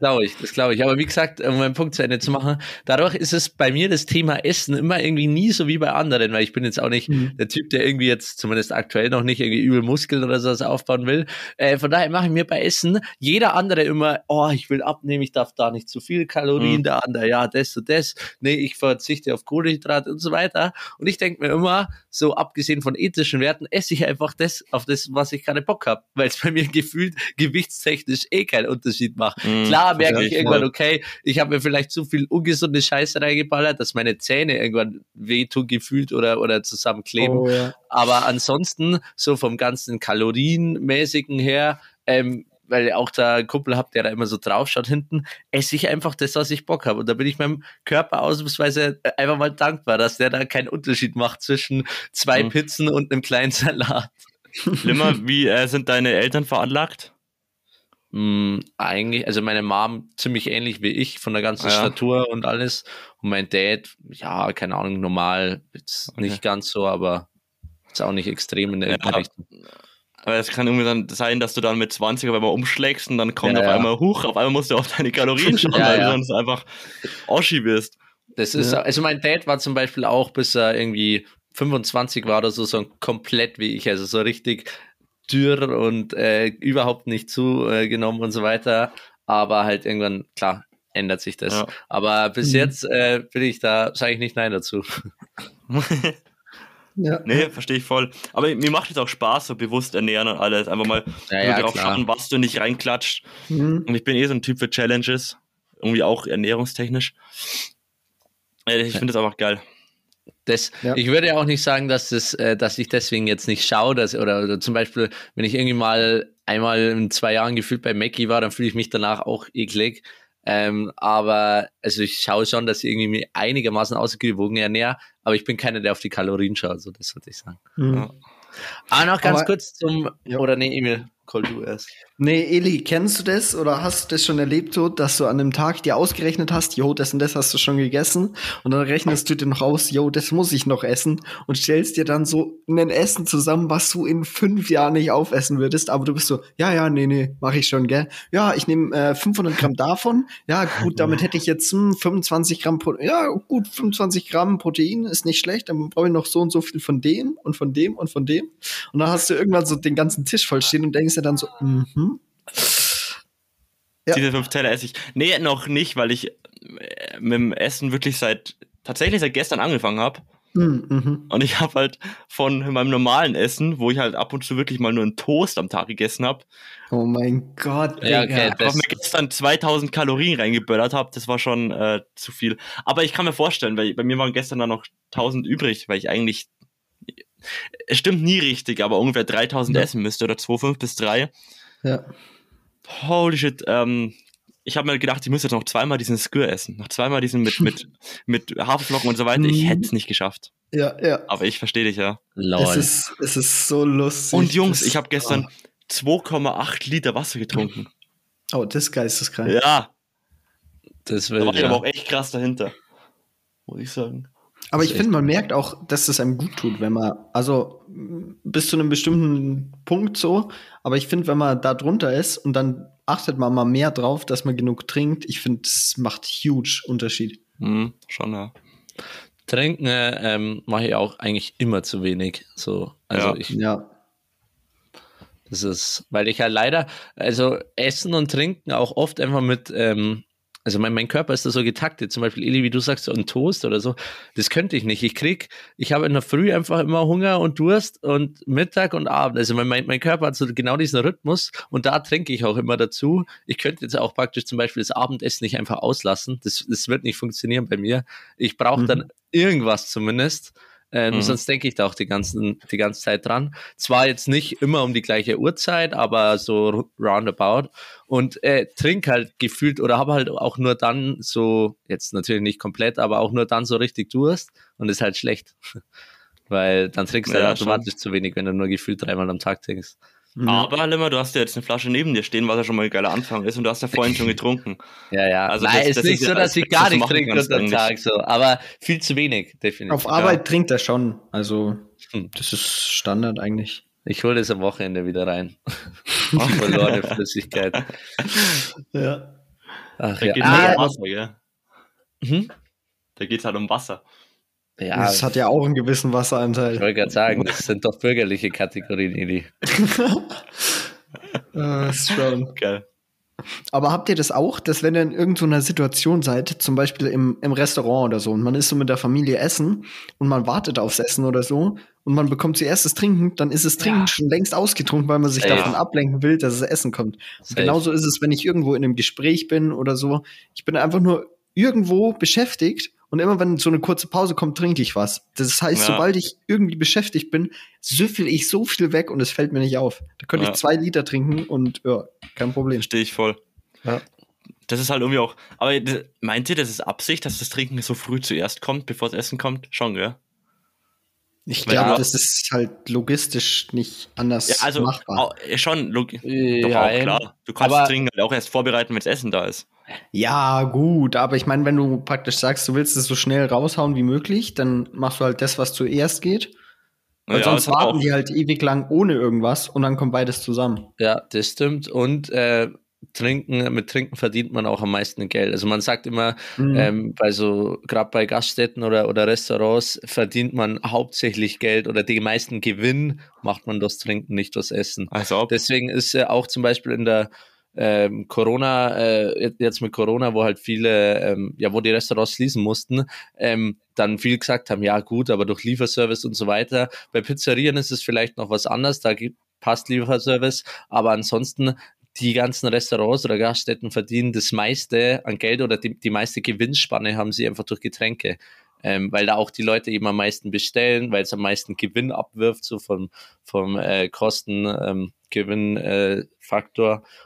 Glaube ich, das glaube ich. Aber wie gesagt, um meinen Punkt zu Ende zu machen, dadurch ist es bei mir das Thema Essen immer irgendwie nie so wie bei anderen, weil ich bin jetzt auch nicht mhm. der Typ, der irgendwie jetzt zumindest aktuell noch nicht irgendwie übel Muskeln oder sowas aufbauen will. Äh, von daher mache ich mir bei Essen jeder andere immer, oh, ich will abnehmen, ich darf da nicht zu viel Kalorien, mhm. der andere, ja, das und das. Nee, ich verzichte auf Kohlenhydrate und so weiter. Und ich denke mir immer, so abgesehen von ethischen Werten, esse ich einfach das, auf das, was ich gerade Bock habe, weil es bei mir gefühlt gewichtstechnisch eh keinen Unterschied macht. Mhm. Klar merke ich irgendwann, okay, ich habe mir vielleicht zu viel ungesunde Scheiße reingeballert, dass meine Zähne irgendwann wehtun gefühlt oder, oder zusammenkleben. Oh, ja. Aber ansonsten, so vom ganzen Kalorienmäßigen her, ähm, weil ihr auch da einen Kumpel habt, der da immer so drauf schaut hinten, esse ich einfach das, was ich Bock habe. Und da bin ich meinem Körper ausnahmsweise einfach mal dankbar, dass der da keinen Unterschied macht zwischen zwei mhm. Pizzen und einem kleinen Salat. Limmer, wie äh, sind deine Eltern veranlagt? Mh, hm, eigentlich, also meine Mom ziemlich ähnlich wie ich von der ganzen ja. Statur und alles. Und mein Dad, ja, keine Ahnung, normal, jetzt okay. nicht ganz so, aber ist auch nicht extrem in der ja. Richtung. Aber es kann irgendwie dann sein, dass du dann mit 20 auf einmal umschlägst und dann kommt ja, auf ja. einmal hoch, auf einmal musst du auf deine Kalorien schauen, weil du sonst einfach Oschi wirst. Das ist, also mein Dad war zum Beispiel auch, bis er irgendwie 25 war oder so, so komplett wie ich, also so richtig dürr und äh, überhaupt nicht zugenommen und so weiter. Aber halt irgendwann, klar, ändert sich das. Ja. Aber bis mhm. jetzt äh, bin ich da, sage ich nicht Nein dazu. ja. Nee, verstehe ich voll. Aber mir macht es auch Spaß, so bewusst ernähren und alles. Einfach mal ja, ja, drauf klar. schauen, was du nicht reinklatscht. Mhm. Und ich bin eh so ein Typ für Challenges. Irgendwie auch ernährungstechnisch. Ich finde das einfach geil. Das, ja. Ich würde ja auch nicht sagen, dass, das, äh, dass ich deswegen jetzt nicht schaue, dass, oder, oder zum Beispiel, wenn ich irgendwie mal einmal in zwei Jahren gefühlt bei Mackie war, dann fühle ich mich danach auch eklig. Ähm, aber also ich schaue schon, dass ich irgendwie einigermaßen ausgewogen ernähre, aber ich bin keiner, der auf die Kalorien schaut, so das würde ich sagen. Mhm. Ja. Ah, noch ganz aber, kurz zum, ja. oder nee, Emil, call du erst. Nee, Eli, kennst du das oder hast du das schon erlebt, so, dass du an einem Tag dir ausgerechnet hast, jo, das und das hast du schon gegessen und dann rechnest du dir noch aus, jo, das muss ich noch essen und stellst dir dann so ein Essen zusammen, was du in fünf Jahren nicht aufessen würdest, aber du bist so, ja, ja, nee, nee, mach ich schon, gell? Ja, ich nehme äh, 500 Gramm davon, ja, gut, damit hätte ich jetzt hm, 25 Gramm, Pro ja, gut, 25 Gramm Protein ist nicht schlecht, dann brauche ich noch so und so viel von dem und von dem und von dem und dann hast du irgendwann so den ganzen Tisch voll stehen und denkst dir dann so, mhm, ja. Diese fünf Teller esse ich. Nee, noch nicht, weil ich äh, mit dem Essen wirklich seit, tatsächlich seit gestern angefangen habe. Hm, mhm. Und ich habe halt von meinem normalen Essen, wo ich halt ab und zu wirklich mal nur einen Toast am Tag gegessen habe. Oh mein Gott, ja, okay, ich mir gestern 2000 Kalorien reingeböllert habe, das war schon äh, zu viel. Aber ich kann mir vorstellen, weil bei mir waren gestern dann noch 1000 übrig, weil ich eigentlich, es stimmt nie richtig, aber ungefähr 3000 ja. essen müsste oder 2,5 bis 3. Ja. Holy shit, ähm, ich habe mir gedacht, ich muss jetzt noch zweimal diesen Skür essen. Noch zweimal diesen mit, mit, mit Haferflocken und so weiter. Ich hätte es nicht geschafft. Ja, ja. Aber ich verstehe dich ja. Lol. Es ist, es ist so lustig. Und Jungs, ich habe gestern oh. 2,8 Liter Wasser getrunken. Oh, das ist geisteskrank. Ja. Das will, da war ich ja. aber auch echt krass dahinter. Muss ich sagen. Aber ich finde, man merkt auch, dass es einem gut tut, wenn man, also bis zu einem bestimmten Punkt so, aber ich finde, wenn man da drunter ist und dann achtet man mal mehr drauf, dass man genug trinkt, ich finde, es macht huge Unterschied. Mhm, schon, ja. Trinken äh, ähm, mache ich auch eigentlich immer zu wenig. So, also ja. ich. Ja. Das ist, weil ich ja leider, also Essen und Trinken auch oft einfach mit ähm, also mein, mein Körper ist da so getaktet, zum Beispiel, Eli, wie du sagst, so ein Toast oder so, das könnte ich nicht. Ich krieg, ich habe in der Früh einfach immer Hunger und Durst und Mittag und Abend. Also mein, mein, mein Körper hat so genau diesen Rhythmus und da trinke ich auch immer dazu. Ich könnte jetzt auch praktisch zum Beispiel das Abendessen nicht einfach auslassen. Das, das wird nicht funktionieren bei mir. Ich brauche mhm. dann irgendwas zumindest. Ähm, mhm. Sonst denke ich da auch die, ganzen, die ganze Zeit dran. Zwar jetzt nicht immer um die gleiche Uhrzeit, aber so roundabout. Und äh, trink halt gefühlt oder habe halt auch nur dann so, jetzt natürlich nicht komplett, aber auch nur dann so richtig Durst und ist halt schlecht. Weil dann trinkst du ja, halt automatisch schon. zu wenig, wenn du nur gefühlt dreimal am Tag trinkst. Mhm. Aber Limmer, du hast ja jetzt eine Flasche neben dir stehen, was ja schon mal ein geiler Anfang ist und du hast ja vorhin schon getrunken. Ja, ja. Also Nein, es ist nicht so, dass ich gar nicht trinke unter den Tag, so. aber viel zu wenig, definitiv. Auf Arbeit ja. trinkt er schon, also hm. das ist Standard eigentlich. Ich hole das am Wochenende wieder rein. Verlorene Flüssigkeit. Ja. Ach, da ja. geht es ah, um Wasser, gell? Hm? Da geht es halt um Wasser. Ja, das hat ja auch einen gewissen Wasseranteil. Ich wollte gerade sagen, das sind doch bürgerliche Kategorien, Eli. das ist schon. Geil. Aber habt ihr das auch, dass wenn ihr in irgendeiner Situation seid, zum Beispiel im, im Restaurant oder so, und man ist so mit der Familie essen und man wartet aufs Essen oder so und man bekommt zuerst das Trinken, dann ist das Trinken ja. schon längst ausgetrunken, weil man sich Safe. davon ablenken will, dass das Essen kommt. genauso ist es, wenn ich irgendwo in einem Gespräch bin oder so. Ich bin einfach nur irgendwo beschäftigt und immer wenn so eine kurze Pause kommt, trinke ich was. Das heißt, ja. sobald ich irgendwie beschäftigt bin, süffel ich so viel weg und es fällt mir nicht auf. Da könnte ja. ich zwei Liter trinken und ja, kein Problem. Stehe ich voll. Ja. Das ist halt irgendwie auch. Aber meint ihr, das ist Absicht, dass das Trinken so früh zuerst kommt, bevor das Essen kommt? Schon, gell? Ich glaube, das ist halt logistisch nicht anders ja, also, machbar. Auch, schon, log ja, doch auch, klar. Du kannst das Trinken halt auch erst vorbereiten, wenn das Essen da ist. Ja, gut, aber ich meine, wenn du praktisch sagst, du willst es so schnell raushauen wie möglich, dann machst du halt das, was zuerst geht. Weil ja, sonst warten die halt ewig lang ohne irgendwas und dann kommt beides zusammen. Ja, das stimmt. Und äh, Trinken, mit Trinken verdient man auch am meisten Geld. Also man sagt immer, mhm. ähm, bei so, gerade bei Gaststätten oder, oder Restaurants verdient man hauptsächlich Geld oder die meisten Gewinn macht man das Trinken, nicht das Essen. Also Deswegen ist ja auch zum Beispiel in der ähm, Corona, äh, jetzt mit Corona, wo halt viele, ähm, ja, wo die Restaurants schließen mussten, ähm, dann viel gesagt haben, ja gut, aber durch Lieferservice und so weiter. Bei Pizzerien ist es vielleicht noch was anderes, da gibt, passt Lieferservice, aber ansonsten die ganzen Restaurants oder Gaststätten verdienen das meiste an Geld oder die, die meiste Gewinnspanne haben sie einfach durch Getränke ähm, weil da auch die Leute eben am meisten bestellen, weil es am meisten Gewinn abwirft, so vom, vom äh, Kosten-Gewinn-Faktor. Ähm, äh,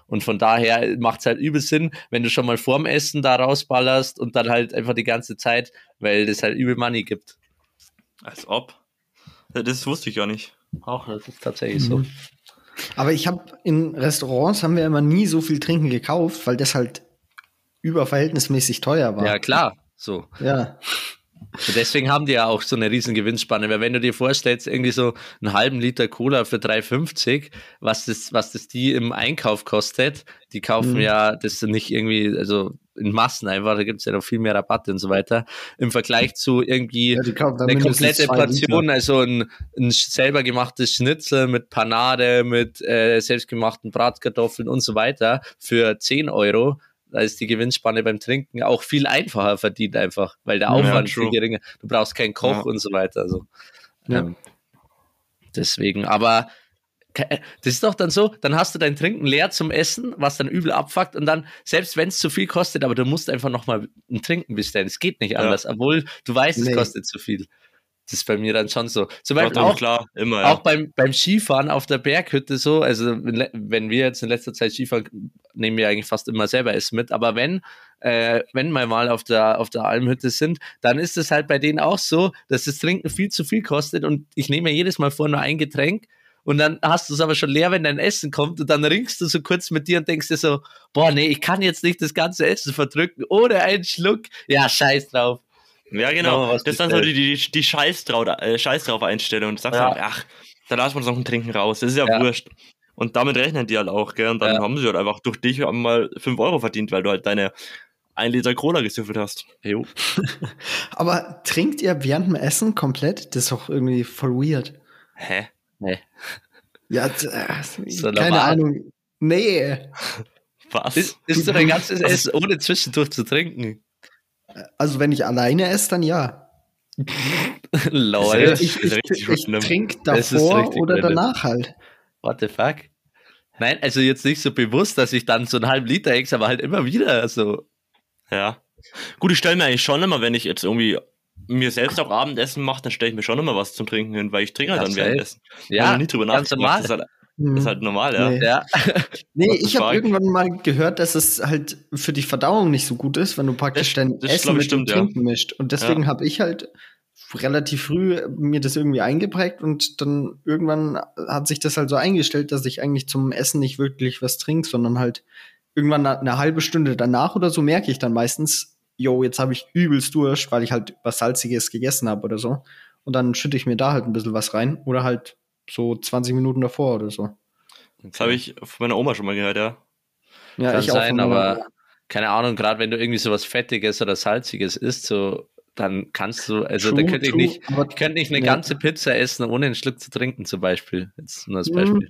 und von daher macht es halt übel Sinn, wenn du schon mal vorm Essen da rausballerst und dann halt einfach die ganze Zeit, weil das halt übel Money gibt. Als ob. Das wusste ich ja nicht. Auch, das ist tatsächlich mhm. so. Aber ich habe in Restaurants haben wir immer nie so viel Trinken gekauft, weil das halt überverhältnismäßig teuer war. Ja, klar. So. Ja. Deswegen haben die ja auch so eine riesen Gewinnspanne, weil wenn du dir vorstellst, irgendwie so einen halben Liter Cola für 3,50, was das, was das die im Einkauf kostet, die kaufen mhm. ja das nicht irgendwie, also in Massen einfach, da gibt es ja noch viel mehr Rabatte und so weiter, im Vergleich zu irgendwie ja, eine komplette Portion, also ein, ein, selber gemachtes Schnitzel mit Panade, mit äh, selbstgemachten Bratkartoffeln und so weiter für 10 Euro da ist die Gewinnspanne beim Trinken auch viel einfacher verdient einfach, weil der Aufwand ja, viel geringer. Du brauchst keinen Koch ja. und so weiter. Also, ähm, deswegen, aber das ist doch dann so, dann hast du dein Trinken leer zum Essen, was dann übel abfuckt und dann, selbst wenn es zu viel kostet, aber du musst einfach nochmal ein Trinken bestellen. Es geht nicht anders, obwohl du weißt, nee. es kostet zu viel. Das ist bei mir dann schon so. Zum Beispiel auch, klar, immer, ja. auch beim, beim Skifahren auf der Berghütte so, also wenn wir jetzt in letzter Zeit Skifahren, nehmen wir eigentlich fast immer selber Essen mit. Aber wenn, äh, wenn wir mal auf der, auf der Almhütte sind, dann ist es halt bei denen auch so, dass das Trinken viel zu viel kostet und ich nehme mir jedes Mal vor nur ein Getränk und dann hast du es aber schon leer, wenn dein Essen kommt und dann ringst du so kurz mit dir und denkst dir so, boah, nee, ich kann jetzt nicht das ganze Essen verdrücken ohne einen Schluck. Ja, scheiß drauf. Ja, genau. das ist dann so die, die, die Scheiß, drauf, äh, Scheiß drauf. Und du sagst ja. dann, ach, da lassen wir uns noch ein Trinken raus. Das ist ja, ja. wurscht. Und damit rechnen die halt auch, gell? Und dann ja. haben sie halt einfach durch dich mal 5 Euro verdient, weil du halt deine 1 Liter Cola gesüffelt hast. Jo. Aber trinkt ihr während dem Essen komplett? Das ist doch irgendwie voll weird. Hä? Nee. Ja, äh, so keine normal. Ahnung. Nee. Was? Ist, ist du dein ganzes Essen ohne zwischendurch zu trinken? Also wenn ich alleine esse, dann ja. Lol. Ich, ich, ich, ich trinke davor oder danach halt. What the fuck? Nein, also jetzt nicht so bewusst, dass ich dann so einen halben Liter ex, aber halt immer wieder so. Ja. Gut, ich stelle mir eigentlich schon immer, wenn ich jetzt irgendwie mir selbst auch Abendessen mache, dann stelle ich mir schon immer was zum Trinken hin, weil ich trinke halt dann währenddessen. Ja, nie drüber ganz normal. Das ist, halt, das ist halt normal, ja. Nee, ja. nee ich habe irgendwann mal gehört, dass es halt für die Verdauung nicht so gut ist, wenn du praktisch dein das Essen mit stimmt, dem Trinken ja. mischt. Und deswegen ja. habe ich halt relativ früh mir das irgendwie eingeprägt und dann irgendwann hat sich das halt so eingestellt, dass ich eigentlich zum Essen nicht wirklich was trinke, sondern halt irgendwann eine halbe Stunde danach oder so merke ich dann meistens, yo, jetzt habe ich übelst durch, weil ich halt was Salziges gegessen habe oder so. Und dann schütte ich mir da halt ein bisschen was rein oder halt so 20 Minuten davor oder so. Das habe ich von meiner Oma schon mal gehört, ja. Ja, Kann ich sein, auch aber keine Ahnung, gerade wenn du irgendwie so was Fettiges oder Salziges isst, so dann kannst du, also true, da könnte ich nicht, ich könnte nicht eine ja. ganze Pizza essen, ohne einen Schluck zu trinken, zum Beispiel. Jetzt nur als mhm. Beispiel.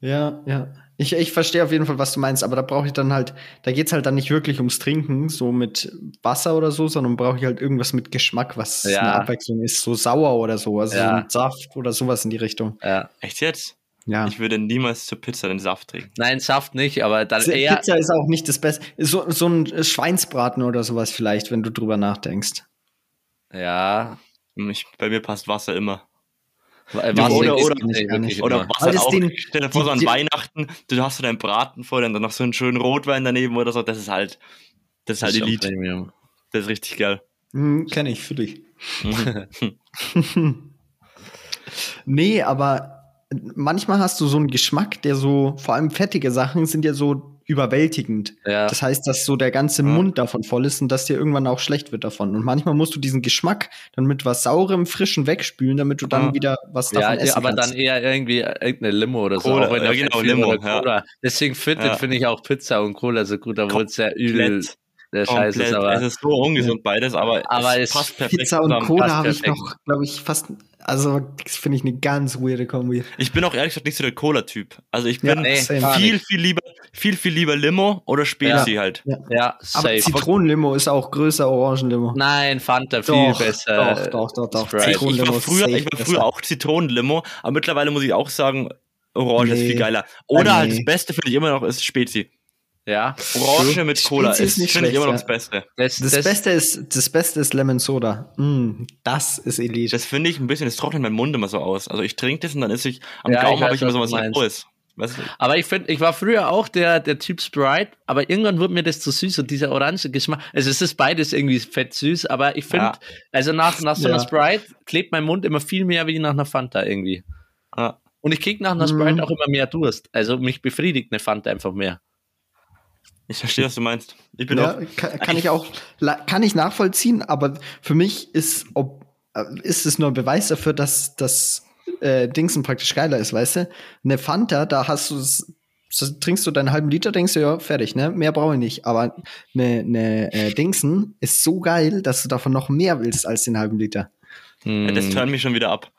Ja, ja. Ich, ich verstehe auf jeden Fall, was du meinst, aber da brauche ich dann halt, da geht es halt dann nicht wirklich ums Trinken, so mit Wasser oder so, sondern brauche ich halt irgendwas mit Geschmack, was ja. eine Abwechslung ist, so sauer oder so, also ja. so ein Saft oder sowas in die Richtung. Ja. Echt jetzt? Ja. Ich würde niemals zur Pizza den Saft trinken. Nein, Saft nicht, aber dann eher. Pizza ist auch nicht das Beste. So, so ein Schweinsbraten oder sowas vielleicht, wenn du drüber nachdenkst. Ja. Ich, bei mir passt Wasser immer. Wasser oder, oder, oder Wasser auch. Den, stell dir vor, so an die, Weihnachten, du hast so deinen Braten vor dir und dann noch so einen schönen Rotwein daneben oder so. Das ist halt, das ist halt Elite. Das ist richtig geil. Mhm, Kenne ich, für dich. Mhm. nee, aber manchmal hast du so einen Geschmack, der so, vor allem fettige Sachen sind ja so überwältigend. Ja. Das heißt, dass so der ganze ja. Mund davon voll ist und dass dir irgendwann auch schlecht wird davon. Und manchmal musst du diesen Geschmack dann mit was saurem, frischen wegspülen, damit du dann ja. wieder was davon ja, essen aber kannst. dann eher irgendwie irgendeine Limo oder so. Cola, auch ja, genau, Limo. Oder Cola. Deswegen finde find ich auch Pizza und Cola so gut, obwohl es sehr übel der Scheiß ist. Aber es ist so ungesund beides, aber, aber es, passt perfekt. Pizza und Cola habe ich noch, glaube ich, fast also, das finde ich eine ganz weirde Kombi. Ich bin auch ehrlich gesagt nicht so der Cola-Typ. Also, ich bin ja, viel, viel lieber, viel, viel lieber Limo oder Spezi ja. halt. Ja, ja safe. Aber Zitronenlimo ist auch größer Orangenlimo. Nein, Fanta viel doch, besser. Doch, doch, doch, doch. Ich, ich, war früher, ich war früher auch Zitronenlimo, aber mittlerweile muss ich auch sagen, Orange nee. ist viel geiler. Oder nee. halt das Beste finde ich immer noch ist Spezi. Ja. Orange mit Cola ist, ist finde ich immer noch das Beste. Das, das, das, Beste ist, das Beste ist Lemon Soda. Mm, das ist Elite. Das finde ich ein bisschen, das trocknet mein Mund immer so aus. Also ich trinke das und dann ist ich, am ja, Gaumen habe ich immer so was Rohes. Aber ich finde, ich war früher auch der, der Typ Sprite, aber irgendwann wurde mir das zu süß und dieser orange Geschmack. Also es ist beides irgendwie fett süß, aber ich finde, ja. also nach, nach so einer ja. Sprite klebt mein Mund immer viel mehr wie nach einer Fanta irgendwie. Ja. Und ich krieg nach einer Sprite mhm. auch immer mehr Durst. Also mich befriedigt eine Fanta einfach mehr. Ich verstehe, was du meinst. Ich bin ja, auch, kann, kann ich auch, kann ich nachvollziehen, aber für mich ist, ob, äh, ist es nur ein Beweis dafür, dass das äh, Dingsen praktisch geiler ist, weißt du? Eine Fanta, da hast du so trinkst du deinen halben Liter, denkst du, ja, fertig, ne? Mehr brauche ich nicht. Aber eine, eine äh, Dingsen ist so geil, dass du davon noch mehr willst als den halben Liter. Hm. Ja, das turnt mich schon wieder ab.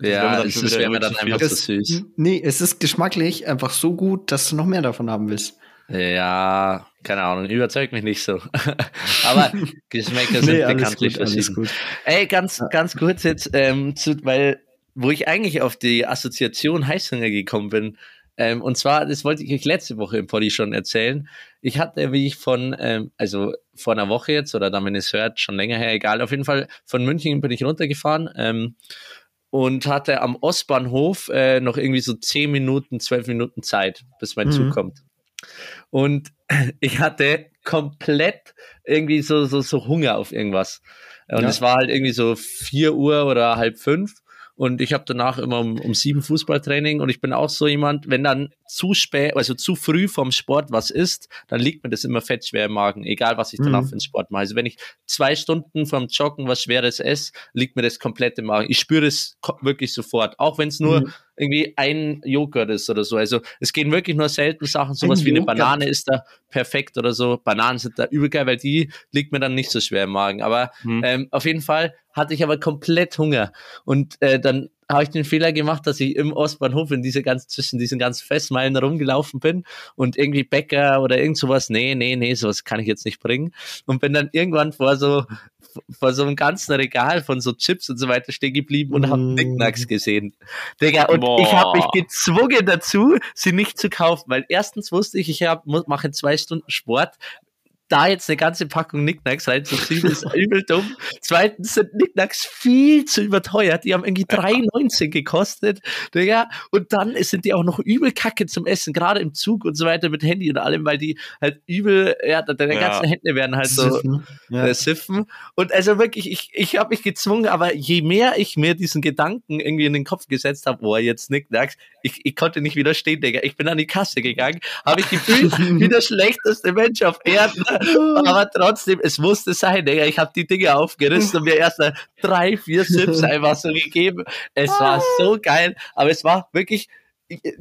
Ja, das wäre mir dann einfach zu süß. Nee, es ist geschmacklich einfach so gut, dass du noch mehr davon haben willst. Ja, keine Ahnung, überzeugt mich nicht so. Aber Geschmäcker sind nee, bekanntlich gut, verschieden. Ey, ganz, ja. ganz kurz jetzt, ähm, zu, weil, wo ich eigentlich auf die Assoziation Heißhunger gekommen bin, ähm, und zwar, das wollte ich euch letzte Woche im Poddy schon erzählen. Ich hatte, wie ich von, ähm, also vor einer Woche jetzt, oder dann, wenn ihr es hört, schon länger her, egal, auf jeden Fall von München bin ich runtergefahren. Ähm, und hatte am Ostbahnhof äh, noch irgendwie so 10 Minuten, 12 Minuten Zeit, bis mein mhm. Zug kommt. Und ich hatte komplett irgendwie so, so, so Hunger auf irgendwas. Und ja. es war halt irgendwie so 4 Uhr oder halb fünf. Und ich habe danach immer um, um sieben Fußballtraining und ich bin auch so jemand, wenn dann zu spät, also zu früh vom Sport was ist, dann liegt mir das immer fett schwer im Magen, egal was ich danach mhm. für den Sport mache. Also wenn ich zwei Stunden vom Joggen was Schweres esse, liegt mir das komplett im Magen. Ich spüre es wirklich sofort, auch wenn es nur mhm. Irgendwie ein Joghurt ist oder so. Also es gehen wirklich nur selten Sachen, sowas ein wie eine Banane ist da perfekt oder so. Bananen sind da übel geil, weil die liegt mir dann nicht so schwer im Magen. Aber mhm. ähm, auf jeden Fall hatte ich aber komplett Hunger. Und äh, dann habe ich den Fehler gemacht, dass ich im Ostbahnhof in diese ganz, zwischen diesen ganzen Festmeilen rumgelaufen bin und irgendwie Bäcker oder irgend sowas, nee, nee, nee, sowas kann ich jetzt nicht bringen. Und bin dann irgendwann vor so, vor so einem ganzen Regal von so Chips und so weiter stehen geblieben und mm. habe Knickknacks gesehen. Digga, und Boah. ich habe mich gezwungen dazu, sie nicht zu kaufen, weil erstens wusste ich, ich mache zwei Stunden Sport, da jetzt eine ganze Packung Nicknacks reinzuschieben, ist übel dumm. Zweitens sind Nicknacks viel zu überteuert. Die haben irgendwie 3,19 gekostet, Digga. Und dann sind die auch noch übel kacke zum Essen, gerade im Zug und so weiter mit Handy und allem, weil die halt übel, ja, deine ja. ganzen Hände werden halt so siffen. Ja. Äh, siffen. Und also wirklich, ich, ich habe mich gezwungen, aber je mehr ich mir diesen Gedanken irgendwie in den Kopf gesetzt habe, boah, jetzt Nicknacks, ich, ich konnte nicht widerstehen, Digga. Ich bin an die Kasse gegangen, habe ich gefühlt wie der schlechteste Mensch auf Erden aber trotzdem, es musste sein, Digga. Ich habe die Dinge aufgerissen und mir erst drei, vier Sips einfach so gegeben. Es war so geil, aber es war wirklich,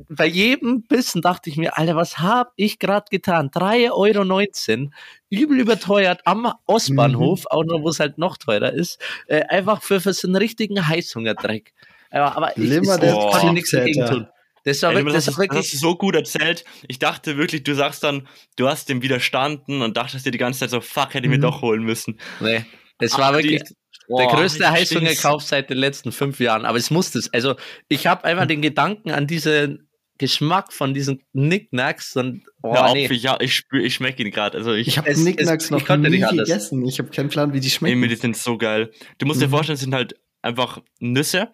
bei jedem Bissen dachte ich mir, Alter, was habe ich gerade getan? 3,19 Euro, übel überteuert am Ostbahnhof, mhm. auch noch, wo es halt noch teurer ist, äh, einfach für, für so einen richtigen Heißhungerdreck. Aber, aber ich, ich, ich konnte nichts dagegen tun. Das war wirklich, das, das, wirklich das so gut erzählt. Ich dachte wirklich, du sagst dann, du hast dem widerstanden und dachtest dir die ganze Zeit so, fuck, hätte ich mir mhm. doch holen müssen. Nee, es war wirklich die, der größte Heißhungerkauf seit den letzten fünf Jahren. Aber es musste es. Also ich habe einfach den Gedanken an diesen Geschmack von diesen Nicknacks und oh, ja, nee. ich, ja, ich spüre, ich schmecke ihn gerade. Also ich, ich habe Nicknacks noch nie gegessen. Ich habe keinen Plan, wie die schmecken. Nee, die sind so geil. Du musst mhm. dir vorstellen, es sind halt einfach Nüsse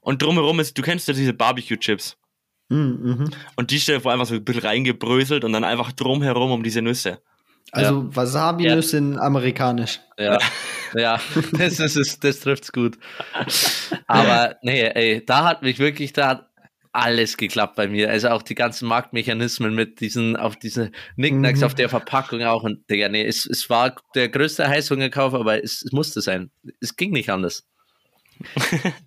und drumherum ist, du kennst ja diese Barbecue-Chips. Mhm. Und die stelle vor einfach so ein bisschen reingebröselt und dann einfach drumherum um diese Nüsse. Also ja. Wasabi-Nüsse ja. sind amerikanisch. Ja, ja, das, ist, das, das trifft's gut. Aber nee, ey, da hat mich wirklich, da hat alles geklappt bei mir. Also auch die ganzen Marktmechanismen mit diesen, auf diese Nicknacks mhm. auf der Verpackung auch. Und Digga, nee, es, es war der größte Heißhungerkauf, aber es, es musste sein. Es ging nicht anders.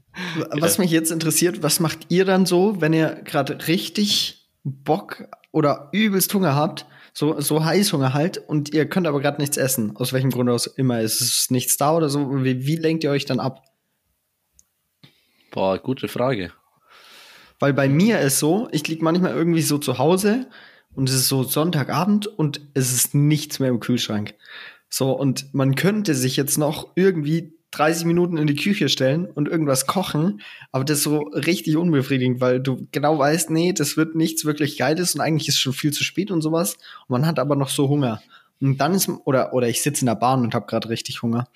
Was mich jetzt interessiert, was macht ihr dann so, wenn ihr gerade richtig Bock oder übelst Hunger habt, so, so Heißhunger halt, und ihr könnt aber gerade nichts essen, aus welchem Grund aus immer, ist es nichts da oder so, wie, wie lenkt ihr euch dann ab? Boah, gute Frage. Weil bei mir ist so, ich liege manchmal irgendwie so zu Hause und es ist so Sonntagabend und es ist nichts mehr im Kühlschrank. So, und man könnte sich jetzt noch irgendwie 30 Minuten in die Küche stellen und irgendwas kochen, aber das ist so richtig unbefriedigend, weil du genau weißt, nee, das wird nichts wirklich Geiles und eigentlich ist schon viel zu spät und sowas. Und man hat aber noch so Hunger. Und dann ist, oder, oder ich sitze in der Bahn und habe gerade richtig Hunger.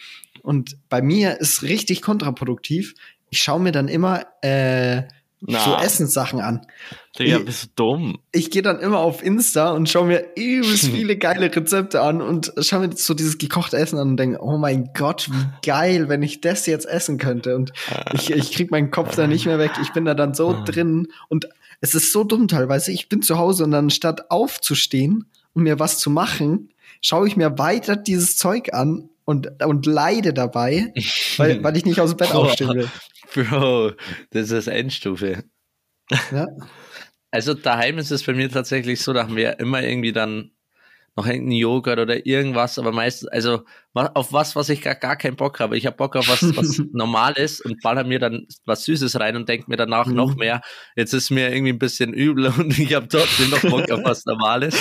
Und bei mir ist richtig kontraproduktiv. Ich schaue mir dann immer äh, na. so Essenssachen an. Digga, bist du dumm. Ich gehe dann immer auf Insta und schaue mir übelst viele geile Rezepte an und schaue mir so dieses gekochte Essen an und denke, oh mein Gott, wie geil, wenn ich das jetzt essen könnte. Und ich, ich krieg meinen Kopf da nicht mehr weg. Ich bin da dann so drin und es ist so dumm teilweise. Ich bin zu Hause und anstatt aufzustehen und mir was zu machen, schaue ich mir weiter dieses Zeug an und, und leide dabei, weil, weil ich nicht aus dem Bett aufstehen will. Bro, das ist Endstufe. Ja. Also daheim ist es bei mir tatsächlich so, da haben wir immer irgendwie dann noch irgendeinen Joghurt oder irgendwas, aber meistens, also auf was, was ich gar, gar keinen Bock habe. Ich habe Bock auf was, was Normales und baller mir dann was Süßes rein und denke mir danach mhm. noch mehr. Jetzt ist mir irgendwie ein bisschen übel und ich habe trotzdem noch Bock auf was Normales.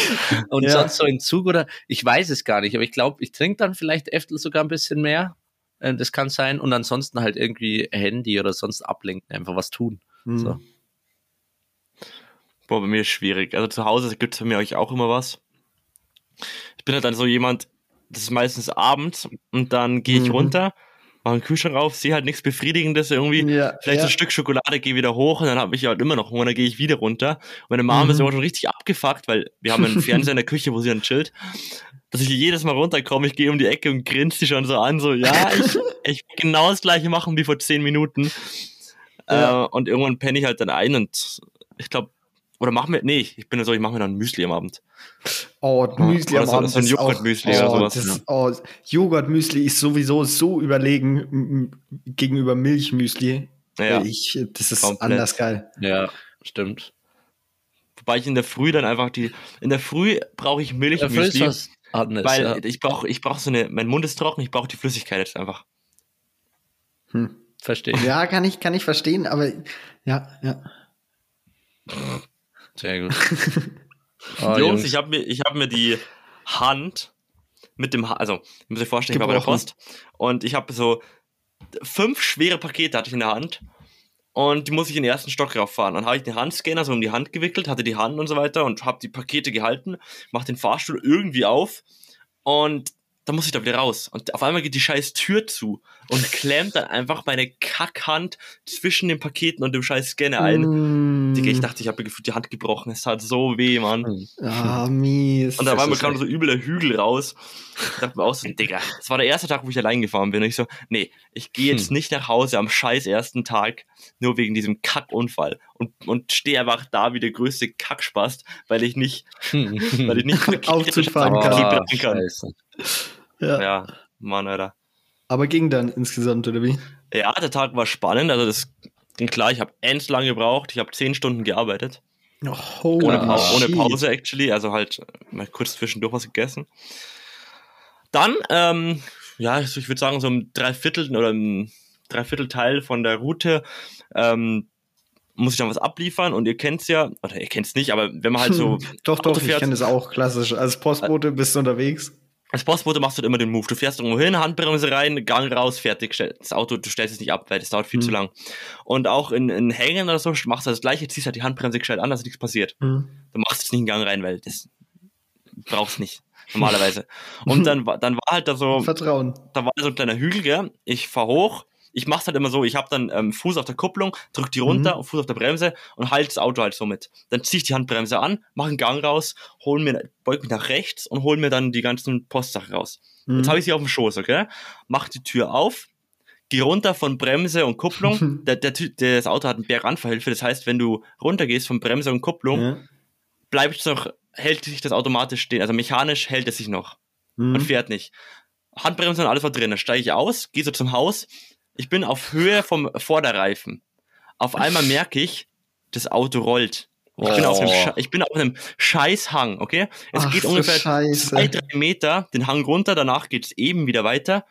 Und ja. sonst so in Zug oder ich weiß es gar nicht, aber ich glaube, ich trinke dann vielleicht Äftel sogar ein bisschen mehr äh, das kann sein. Und ansonsten halt irgendwie Handy oder sonst ablenken, einfach was tun. Mhm. So. Boah, bei mir ist schwierig. Also zu Hause gibt es bei mir euch auch immer was. Ich bin halt dann so jemand, das ist meistens abends und dann gehe ich mhm. runter mach den Kühlschrank auf, sehe halt nichts Befriedigendes irgendwie. Ja, Vielleicht ja. ein Stück Schokolade, gehe wieder hoch und dann habe ich halt immer noch Hunger, dann gehe ich wieder runter. Und meine Mama mhm. ist immer schon richtig abgefuckt, weil wir haben einen Fernseher in der Küche, wo sie dann chillt. Dass ich jedes Mal runterkomme, ich gehe um die Ecke und grinst sie schon so an, so, ja, ich, ich genau das gleiche machen wie vor zehn Minuten. Ja. Äh, und irgendwann penne ich halt dann ein und ich glaube, oder machen wir, nee, ich bin so, ich mache mir dann Müsli am Abend. Oh, Müsli am Abend. So ein Joghurtmüsli oh, oder sowas. Das, oh, Joghurtmüsli ist sowieso so überlegen gegenüber Milchmüsli. Ja, ich, das ist komplett. anders geil. Ja, stimmt. Wobei ich in der Früh dann einfach die, in der Früh brauche ich Milchmüsli. Anders, weil ja. ich brauche ich brauch so eine, mein Mund ist trocken, ich brauche die Flüssigkeit jetzt einfach. Hm. Verstehe. Ja, kann ich, kann ich verstehen, aber ja, ja. Sehr gut. oh, Jungs, Jungs, ich habe mir, hab mir die Hand mit dem, ha also, ich muss euch vorstellen, ich war bei der Post und ich habe so fünf schwere Pakete hatte ich in der Hand und die muss ich in den ersten Stock rauffahren. Dann habe ich den Handscanner so um die Hand gewickelt, hatte die Hand und so weiter und habe die Pakete gehalten, mache den Fahrstuhl irgendwie auf und dann muss ich da wieder raus. Und auf einmal geht die scheiß Tür zu und klemmt dann einfach meine Kackhand zwischen den Paketen und dem scheiß Scanner ein. Mm. Digga, ich dachte, ich habe mir gefühlt die Hand gebrochen. Es tat so weh, Mann. Ah, mies. Und da war mir kam so übler Hügel raus. Ich dachte mir auch so, Digga, das war der erste Tag, wo ich allein gefahren bin. Und ich so, nee, ich gehe jetzt hm. nicht nach Hause am scheiß ersten Tag, nur wegen diesem Kackunfall. Und, und stehe einfach da wie der größte Kackspast, weil ich nicht, weil ich nicht aufzufahren kann. kann. Ja. ja, Mann, Alter. Aber ging dann insgesamt, oder wie? Ja, der Tag war spannend. Also das ging klar, ich habe endlich lang gebraucht. Ich habe zehn Stunden gearbeitet. Oh, ohne, pa ohne, Pause, actually. Also halt mal kurz zwischendurch was gegessen. Dann, ähm, ja, ich würde sagen, so ein Dreiviertel oder ein Dreiviertelteil von der Route ähm, muss ich dann was abliefern und ihr kennt's ja, oder ihr kennt's nicht, aber wenn man halt so. doch, doch, fährt, ich kenne es auch klassisch. Als Postbote bist du unterwegs als Postbote machst du halt immer den Move. Du fährst irgendwo hin, Handbremse rein, Gang raus, fertig. Das Auto, du stellst es nicht ab, weil das dauert viel mhm. zu lang. Und auch in, in Hängen oder so machst du das gleiche, ziehst halt die Handbremse gestellt an, dass nichts passiert. Mhm. Du machst es nicht in Gang rein, weil das brauchst nicht. Normalerweise. Und dann, dann war halt da so. Vertrauen. Da war so ein kleiner Hügel, gell? Ich fahr hoch, ich mache halt immer so, ich habe dann ähm, Fuß auf der Kupplung, drück die runter, mhm. Fuß auf der Bremse und halte das Auto halt so mit. Dann ziehe ich die Handbremse an, mache einen Gang raus, hol mir, beug mich nach rechts und hol mir dann die ganzen Postsachen raus. Mhm. Jetzt habe ich sie auf dem Schoß, okay? Mach die Tür auf, geh runter von Bremse und Kupplung. der, der, der, das Auto hat einen Berganfahrhilfe, das heißt, wenn du runtergehst von Bremse und Kupplung, ja. bleibt noch, hält sich das automatisch stehen. Also mechanisch hält es sich noch mhm. und fährt nicht. Handbremse und alles war drin. Dann steige ich aus, gehe so zum Haus, ich bin auf Höhe vom Vorderreifen. Auf einmal merke ich, das Auto rollt. Ich, oh. bin auf einem, oh. ich bin auf einem Scheißhang, okay? Es Ach, geht ungefähr Scheiße. zwei, drei Meter den Hang runter, danach geht es eben wieder weiter.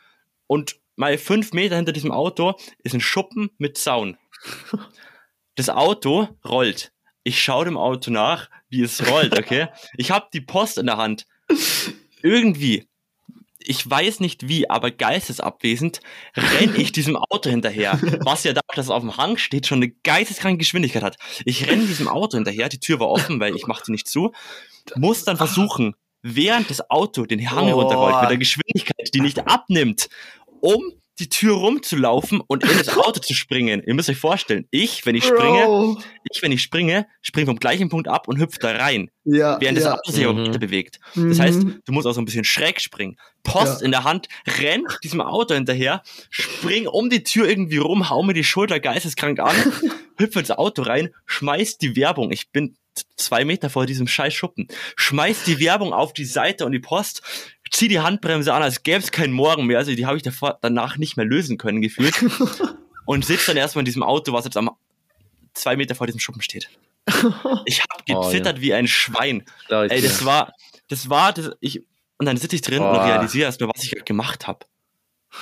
Und mal fünf Meter hinter diesem Auto ist ein Schuppen mit Zaun. Das Auto rollt. Ich schaue dem Auto nach, wie es rollt, okay? Ich habe die Post in der Hand. Irgendwie ich weiß nicht wie, aber geistesabwesend renne ich diesem Auto hinterher, was ja da, dass es auf dem Hang steht, schon eine geisteskranke Geschwindigkeit hat. Ich renne diesem Auto hinterher, die Tür war offen, weil ich machte nicht zu, muss dann versuchen, während das Auto den Hang oh. runterrollt, mit der Geschwindigkeit, die nicht abnimmt, um die Tür rumzulaufen und in das Auto zu springen. Ihr müsst euch vorstellen, ich, wenn ich Bro. springe, ich, wenn ich springe, springe vom gleichen Punkt ab und hüpfe da rein. Ja, während ja. das Auto sich auch mhm. bewegt. Das heißt, mhm. du musst auch so ein bisschen schräg springen. Post ja. in der Hand, renn diesem Auto hinterher, spring um die Tür irgendwie rum, hau mir die Schulter geisteskrank an, hüpfe ins Auto rein, schmeiß die Werbung. Ich bin zwei Meter vor diesem scheiß Schuppen. Schmeiß die Werbung auf die Seite und die Post, zieh die Handbremse an, als gäbe es keinen Morgen mehr. Also die habe ich davor, danach nicht mehr lösen können, gefühlt. und sitze dann erstmal in diesem Auto, was jetzt am zwei Meter vor diesem Schuppen steht. Ich habe gezittert oh, ja. wie ein Schwein. Ey, das war, das war, das, ich, und dann sitze ich drin oh. und realisiere erstmal, was ich gemacht habe.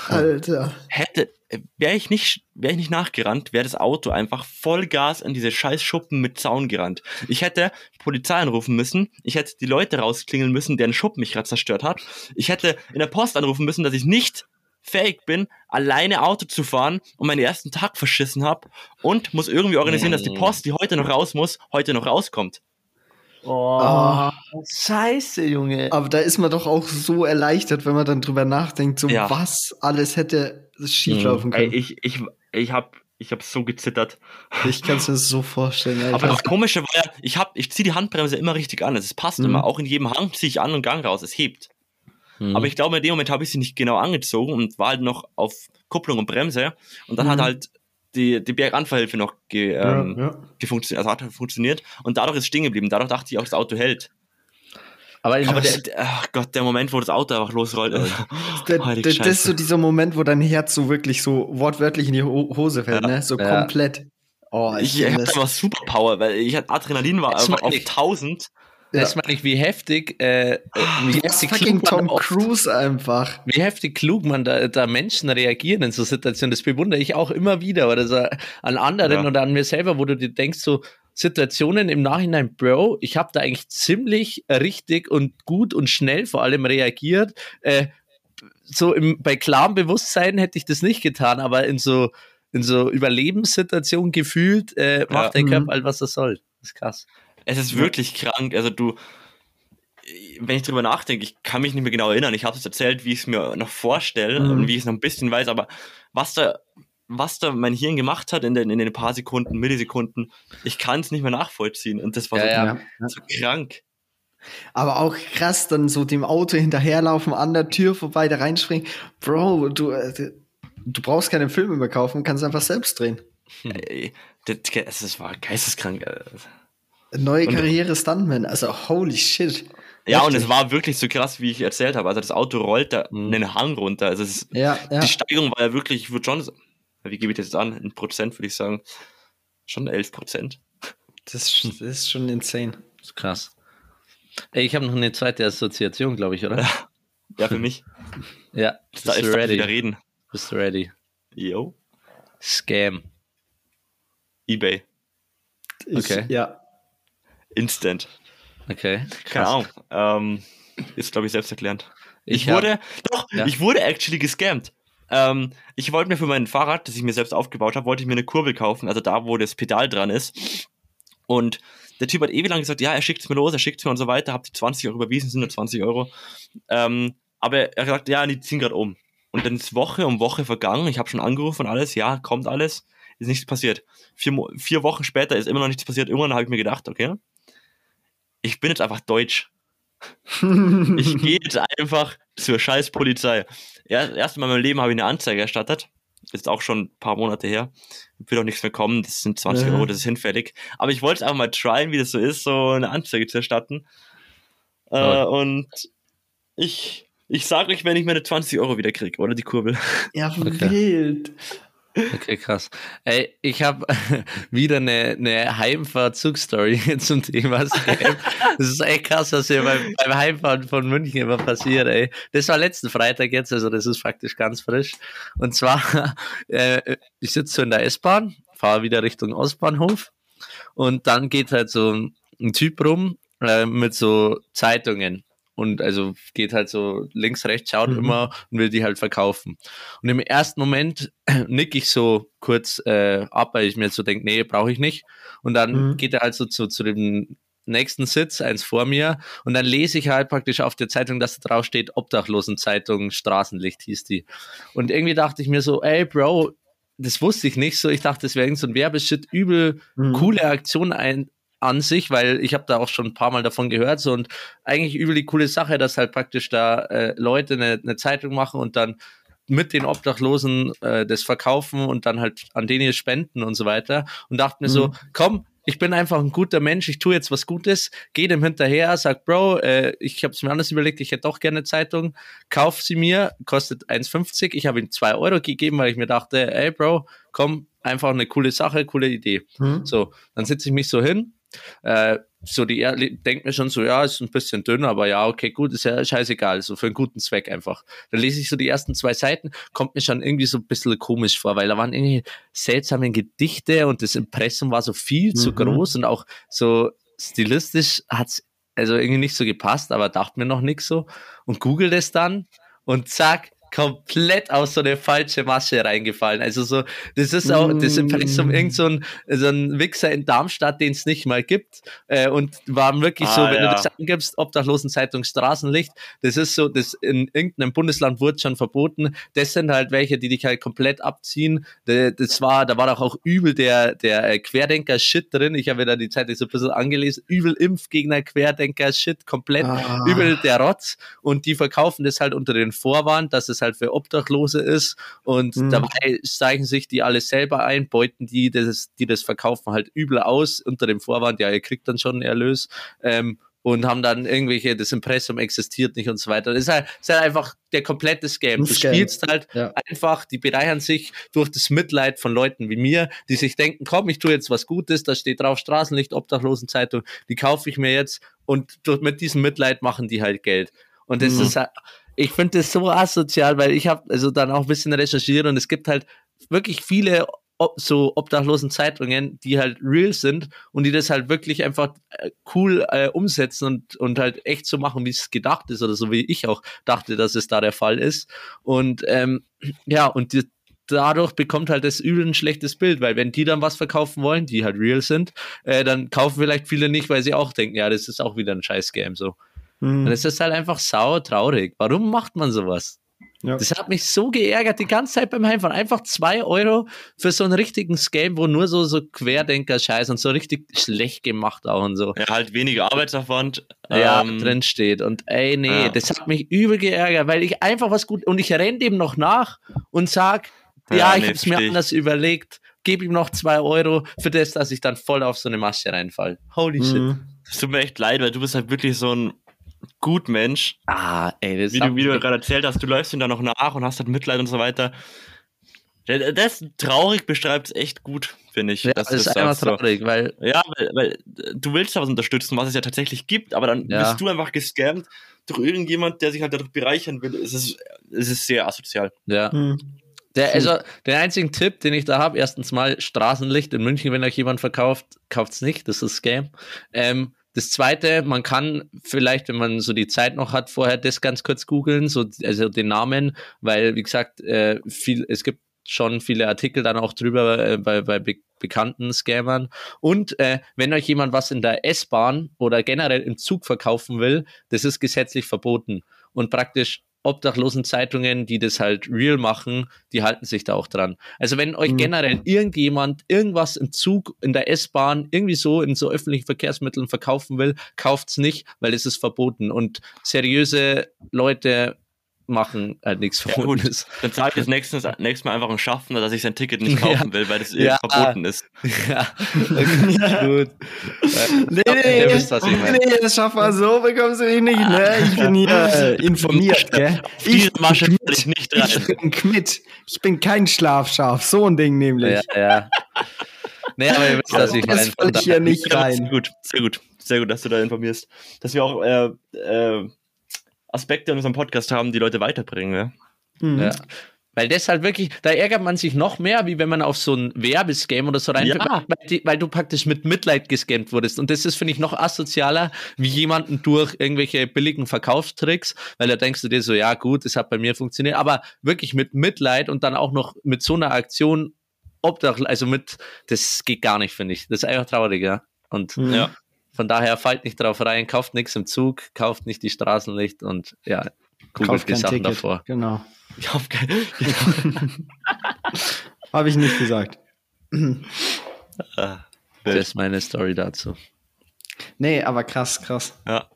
Alter. Hätte, wäre ich nicht, wäre ich nicht nachgerannt, wäre das Auto einfach Vollgas in diese scheiß Schuppen mit Zaun gerannt. Ich hätte Polizei anrufen müssen, ich hätte die Leute rausklingeln müssen, deren Schuppen mich gerade zerstört hat. Ich hätte in der Post anrufen müssen, dass ich nicht fähig bin, alleine Auto zu fahren und meinen ersten Tag verschissen habe und muss irgendwie organisieren, dass die Post, die heute noch raus muss, heute noch rauskommt. Oh. oh. Scheiße, Junge. Aber da ist man doch auch so erleichtert, wenn man dann drüber nachdenkt, so ja. was alles hätte schieflaufen mhm. können. Ey, ich, ich, ich hab, ich hab so gezittert. Ich kann es mir so vorstellen. Alter. Aber das Komische war ja, ich, hab, ich ziehe die Handbremse immer richtig an. Es passt mhm. immer. Auch in jedem Hang ziehe ich an und Gang raus. Es hebt. Mhm. Aber ich glaube, in dem Moment habe ich sie nicht genau angezogen und war halt noch auf Kupplung und Bremse. Und dann mhm. hat halt die, die Berganfahrhilfe noch ge, ähm, ja, ja. Gefunktioniert, also hat funktioniert. Und dadurch ist es stehen geblieben. Dadurch dachte ich auch, das Auto hält. Aber, Aber der, der, ach Gott, der Moment, wo das Auto einfach losrollt. Äh, der, der, das ist so dieser Moment, wo dein Herz so wirklich so wortwörtlich in die Hose fällt, ja. ne? So komplett. Oh, ich, ich hatte einfach Superpower, weil ich hatte Adrenalin war einfach auf 1000 ja. Das meine ich, wie heftig, äh, wie heftig fucking Tom Cruise einfach. Wie heftig klug man da, da Menschen reagieren in so Situationen. Das bewundere ich auch immer wieder oder so an anderen ja. oder an mir selber, wo du dir denkst, so Situationen im Nachhinein, Bro, ich habe da eigentlich ziemlich richtig und gut und schnell vor allem reagiert. Äh, so im, bei klarem Bewusstsein hätte ich das nicht getan, aber in so in so Überlebenssituationen gefühlt äh, macht ja. der Körper mhm. halt, was er soll. Das ist krass. Es ist wirklich krank. Also du, wenn ich drüber nachdenke, ich kann mich nicht mehr genau erinnern. Ich habe es erzählt, wie ich es mir noch vorstelle mhm. und wie ich es noch ein bisschen weiß, aber was da, was da mein Hirn gemacht hat in den, in den paar Sekunden, Millisekunden, ich kann es nicht mehr nachvollziehen. Und das war ja, so, ja. so krank. Aber auch krass, dann so dem Auto hinterherlaufen, an der Tür vorbei, da reinspringen. Bro, du, äh, du brauchst keine Filme mehr kaufen, kannst einfach selbst drehen. Ey, das, das war geisteskrank. Neue Karriere Stuntman, also holy shit. Ja, Richtig. und es war wirklich so krass, wie ich erzählt habe. Also das Auto rollt da mhm. einen Hang runter. Also ist, ja, ja. die Steigung war ja wirklich, ich würde schon, wie gebe ich das jetzt an? In Prozent würde ich sagen, schon 11 Prozent. Das, das, ist schon insane. Das ist krass. Ey, ich habe noch eine zweite Assoziation, glaube ich, oder? Ja, ja für mich. ja, bist da du ready? Wieder reden. Bist du ready? Yo. Scam. Ebay. Ich, okay. Ja. Instant. Okay. Keine Ahnung. Ähm, ist, glaube ich, selbsterklärend. Ich, ich wurde, hab, doch, ja. ich wurde actually gescammt. Ähm, ich wollte mir für mein Fahrrad, das ich mir selbst aufgebaut habe, wollte ich mir eine Kurbel kaufen, also da, wo das Pedal dran ist. Und der Typ hat ewig lang gesagt, ja, er schickt es mir los, er schickt es mir und so weiter, habt die 20 Euro überwiesen, sind nur 20 Euro. Ähm, aber er hat gesagt, ja, die ziehen gerade um. Und dann ist Woche um Woche vergangen, ich habe schon angerufen und alles, ja, kommt alles, ist nichts passiert. Vier, vier Wochen später ist immer noch nichts passiert. Irgendwann habe ich mir gedacht, okay, ich bin jetzt einfach deutsch. ich gehe jetzt einfach zur scheiß Polizei. Ja, erst Mal in meinem Leben habe ich eine Anzeige erstattet. Ist auch schon ein paar Monate her. Wird auch nichts mehr kommen. Das sind 20 Euro, das ist hinfällig. Aber ich wollte es einfach mal tryen, wie das so ist, so eine Anzeige zu erstatten. Äh, und ich, ich sage euch, wenn ich meine 20 Euro wieder kriege, oder die Kurbel. Ja, okay. wild. Okay, krass. Ey, ich habe wieder eine, eine Heimfahrt-Zug-Story zum Thema Scam. Das ist echt krass, was hier beim, beim Heimfahren von München immer passiert, ey. Das war letzten Freitag jetzt, also das ist faktisch ganz frisch. Und zwar, äh, ich sitze so in der S-Bahn, fahre wieder Richtung Ostbahnhof und dann geht halt so ein, Typ rum äh, mit so Zeitungen und also geht halt so links, rechts, schaut mhm. immer und will die halt verkaufen. Und im ersten Moment nick ich so kurz äh, ab, weil ich mir so denke, nee, brauche ich nicht. Und dann mhm. geht er halt so zu, zu dem nächsten Sitz, eins vor mir, und dann lese ich halt praktisch auf der Zeitung, dass da drauf steht, Obdachlosenzeitung, Straßenlicht hieß die. Und irgendwie dachte ich mir so, ey, Bro, das wusste ich nicht so. Ich dachte, das wäre irgend so ein Werbeshit, übel mhm. coole Aktion ein, an sich, weil ich habe da auch schon ein paar Mal davon gehört so, und eigentlich übel die coole Sache, dass halt praktisch da äh, Leute eine, eine Zeitung machen und dann mit den Obdachlosen äh, das verkaufen und dann halt an denen spenden und so weiter und dachte mir mhm. so, komm, ich bin einfach ein guter Mensch, ich tue jetzt was Gutes, gehe dem hinterher, sag, Bro, äh, ich habe es mir anders überlegt, ich hätte doch gerne Zeitung, kauf sie mir, kostet 1,50, ich habe ihm 2 Euro gegeben, weil ich mir dachte, ey Bro, komm, einfach eine coole Sache, coole Idee. Mhm. So, dann sitze ich mich so hin, äh, so die er denkt mir schon so, ja, ist ein bisschen dünn, aber ja, okay, gut, ist ja scheißegal, so für einen guten Zweck einfach. Dann lese ich so die ersten zwei Seiten, kommt mir schon irgendwie so ein bisschen komisch vor, weil da waren irgendwie seltsame Gedichte und das Impressum war so viel mhm. zu groß und auch so stilistisch hat's also irgendwie nicht so gepasst, aber dachte mir noch nichts so und google das dann und zack, komplett aus so eine falsche Masche reingefallen. Also so, das ist auch, das ist um irgend so ein, so ein Wichser in Darmstadt, den es nicht mal gibt. Äh, und war wirklich ah, so, wenn ja. du das angibst, Obdachlosenzeitung Straßenlicht, das ist so, das in irgendeinem Bundesland wurde schon verboten. Das sind halt welche, die dich halt komplett abziehen. Das war, da war doch auch übel der, der äh, Querdenker-Shit drin. Ich habe da die Zeit so ein bisschen angelesen. Übel Impfgegner, Querdenker-Shit, komplett ah. übel der Rotz. Und die verkaufen das halt unter den Vorwand, dass es halt für Obdachlose ist. Und mhm. dabei zeichnen sich die alle selber ein, beuten die das, die das verkaufen halt übel aus unter dem Vorwand, ja, ihr kriegt dann schon einen Erlös. Ähm, und haben dann irgendwelche, das Impressum existiert nicht und so weiter. Das ist halt, das ist halt einfach der komplette Scam. Du spielst halt ja. einfach, die bereichern sich durch das Mitleid von Leuten wie mir, die sich denken, komm, ich tue jetzt was Gutes, da steht drauf Straßenlicht, Obdachlosenzeitung, die kaufe ich mir jetzt und mit diesem Mitleid machen die halt Geld. Und das mhm. ist halt, ich finde das so asozial, weil ich habe also dann auch ein bisschen recherchiert und es gibt halt wirklich viele so obdachlosen Zeitungen, die halt real sind und die das halt wirklich einfach äh, cool äh, umsetzen und, und halt echt so machen, wie es gedacht ist oder so wie ich auch dachte, dass es da der Fall ist. Und ähm, ja, und die, dadurch bekommt halt das übel ein schlechtes Bild, weil wenn die dann was verkaufen wollen, die halt real sind, äh, dann kaufen vielleicht viele nicht, weil sie auch denken, ja, das ist auch wieder ein scheiß Game so. Mhm. Und es ist halt einfach sauer traurig. Warum macht man sowas? Ja. Das hat mich so geärgert die ganze Zeit beim Heimfahren. Einfach zwei Euro für so einen richtigen Scam, wo nur so, so Querdenker-Scheiß und so richtig schlecht gemacht auch und so. Ja, halt weniger Arbeitsaufwand. Ja, ähm, drin steht. Und ey, nee, ja. das hat mich übel geärgert, weil ich einfach was gut, und ich renne dem noch nach und sag, ja, ja ich nee, hab's mir anders überlegt, gebe ihm noch zwei Euro für das, dass ich dann voll auf so eine Masche reinfall. Holy mhm. shit. Es tut mir echt leid, weil du bist halt wirklich so ein Gutmensch. Ah, ey, das wie du, wie du gerade erzählt hast, du läufst ihm da noch nach und hast halt Mitleid und so weiter. Das traurig beschreibt es echt gut, finde ich. Ja, das ist einfach so. traurig, weil. Ja, weil, weil, du willst da was unterstützen, was es ja tatsächlich gibt, aber dann ja. bist du einfach gescammt durch irgendjemand, der sich halt dadurch bereichern will. Es ist, es ist sehr asozial. Ja. Hm. Der, also, der einzige Tipp, den ich da habe, erstens mal Straßenlicht in München, wenn euch jemand verkauft, kauft es nicht, das ist Scam. Ähm, das zweite, man kann vielleicht, wenn man so die Zeit noch hat, vorher das ganz kurz googeln, so, also den Namen, weil, wie gesagt, äh, viel, es gibt schon viele Artikel dann auch drüber äh, bei, bei be bekannten Scammern. Und äh, wenn euch jemand was in der S-Bahn oder generell im Zug verkaufen will, das ist gesetzlich verboten. Und praktisch obdachlosen Zeitungen, die das halt real machen, die halten sich da auch dran. Also wenn euch mhm. generell irgendjemand irgendwas im Zug, in der S-Bahn, irgendwie so in so öffentlichen Verkehrsmitteln verkaufen will, kauft's nicht, weil es ist verboten. Und seriöse Leute machen halt nichts Verbotenes. Ja, dann zahle ich das nächstes, nächstes Mal einfach einen Schaffner, dass ich sein Ticket nicht kaufen ja. will, weil das ja. verboten ist. Ja, okay, gut. nee, nee, nee, wisst, was ich nee, das Schaffner, so bekommst du mich nicht, ne? Ich bin hier äh, informiert, gell? Ich Masche will ich nicht rein. Ich bin Kmitt. Ich bin kein Schlafschaf, so ein Ding nämlich. Ja, ja. Nee, aber ihr wisst, was ich meine. Das falle ich hier nicht rein. Sehr gut, sehr gut. Sehr gut, dass du da informierst. Dass wir auch äh, äh, Aspekte in unserem Podcast haben, die Leute weiterbringen. Ja? Mhm. ja. Weil das halt wirklich, da ärgert man sich noch mehr, wie wenn man auf so ein Werbescam oder so reinfällt, ja. weil, weil, du praktisch mit Mitleid gescammt wurdest. Und das ist, finde ich, noch asozialer, wie jemanden durch irgendwelche billigen Verkaufstricks, weil da denkst du dir so, ja gut, das hat bei mir funktioniert, aber wirklich mit Mitleid und dann auch noch mit so einer Aktion Obdach, also mit, das geht gar nicht, finde ich. Das ist einfach traurig, ja. Und mhm. ja. Von daher fallt nicht drauf rein, kauft nichts im Zug, kauft nicht die Straßenlicht und ja, googelt die Sachen Ticket. davor. Genau. Habe ich nicht gesagt. Ah, das ist meine Story dazu. Nee, aber krass, krass. Ja.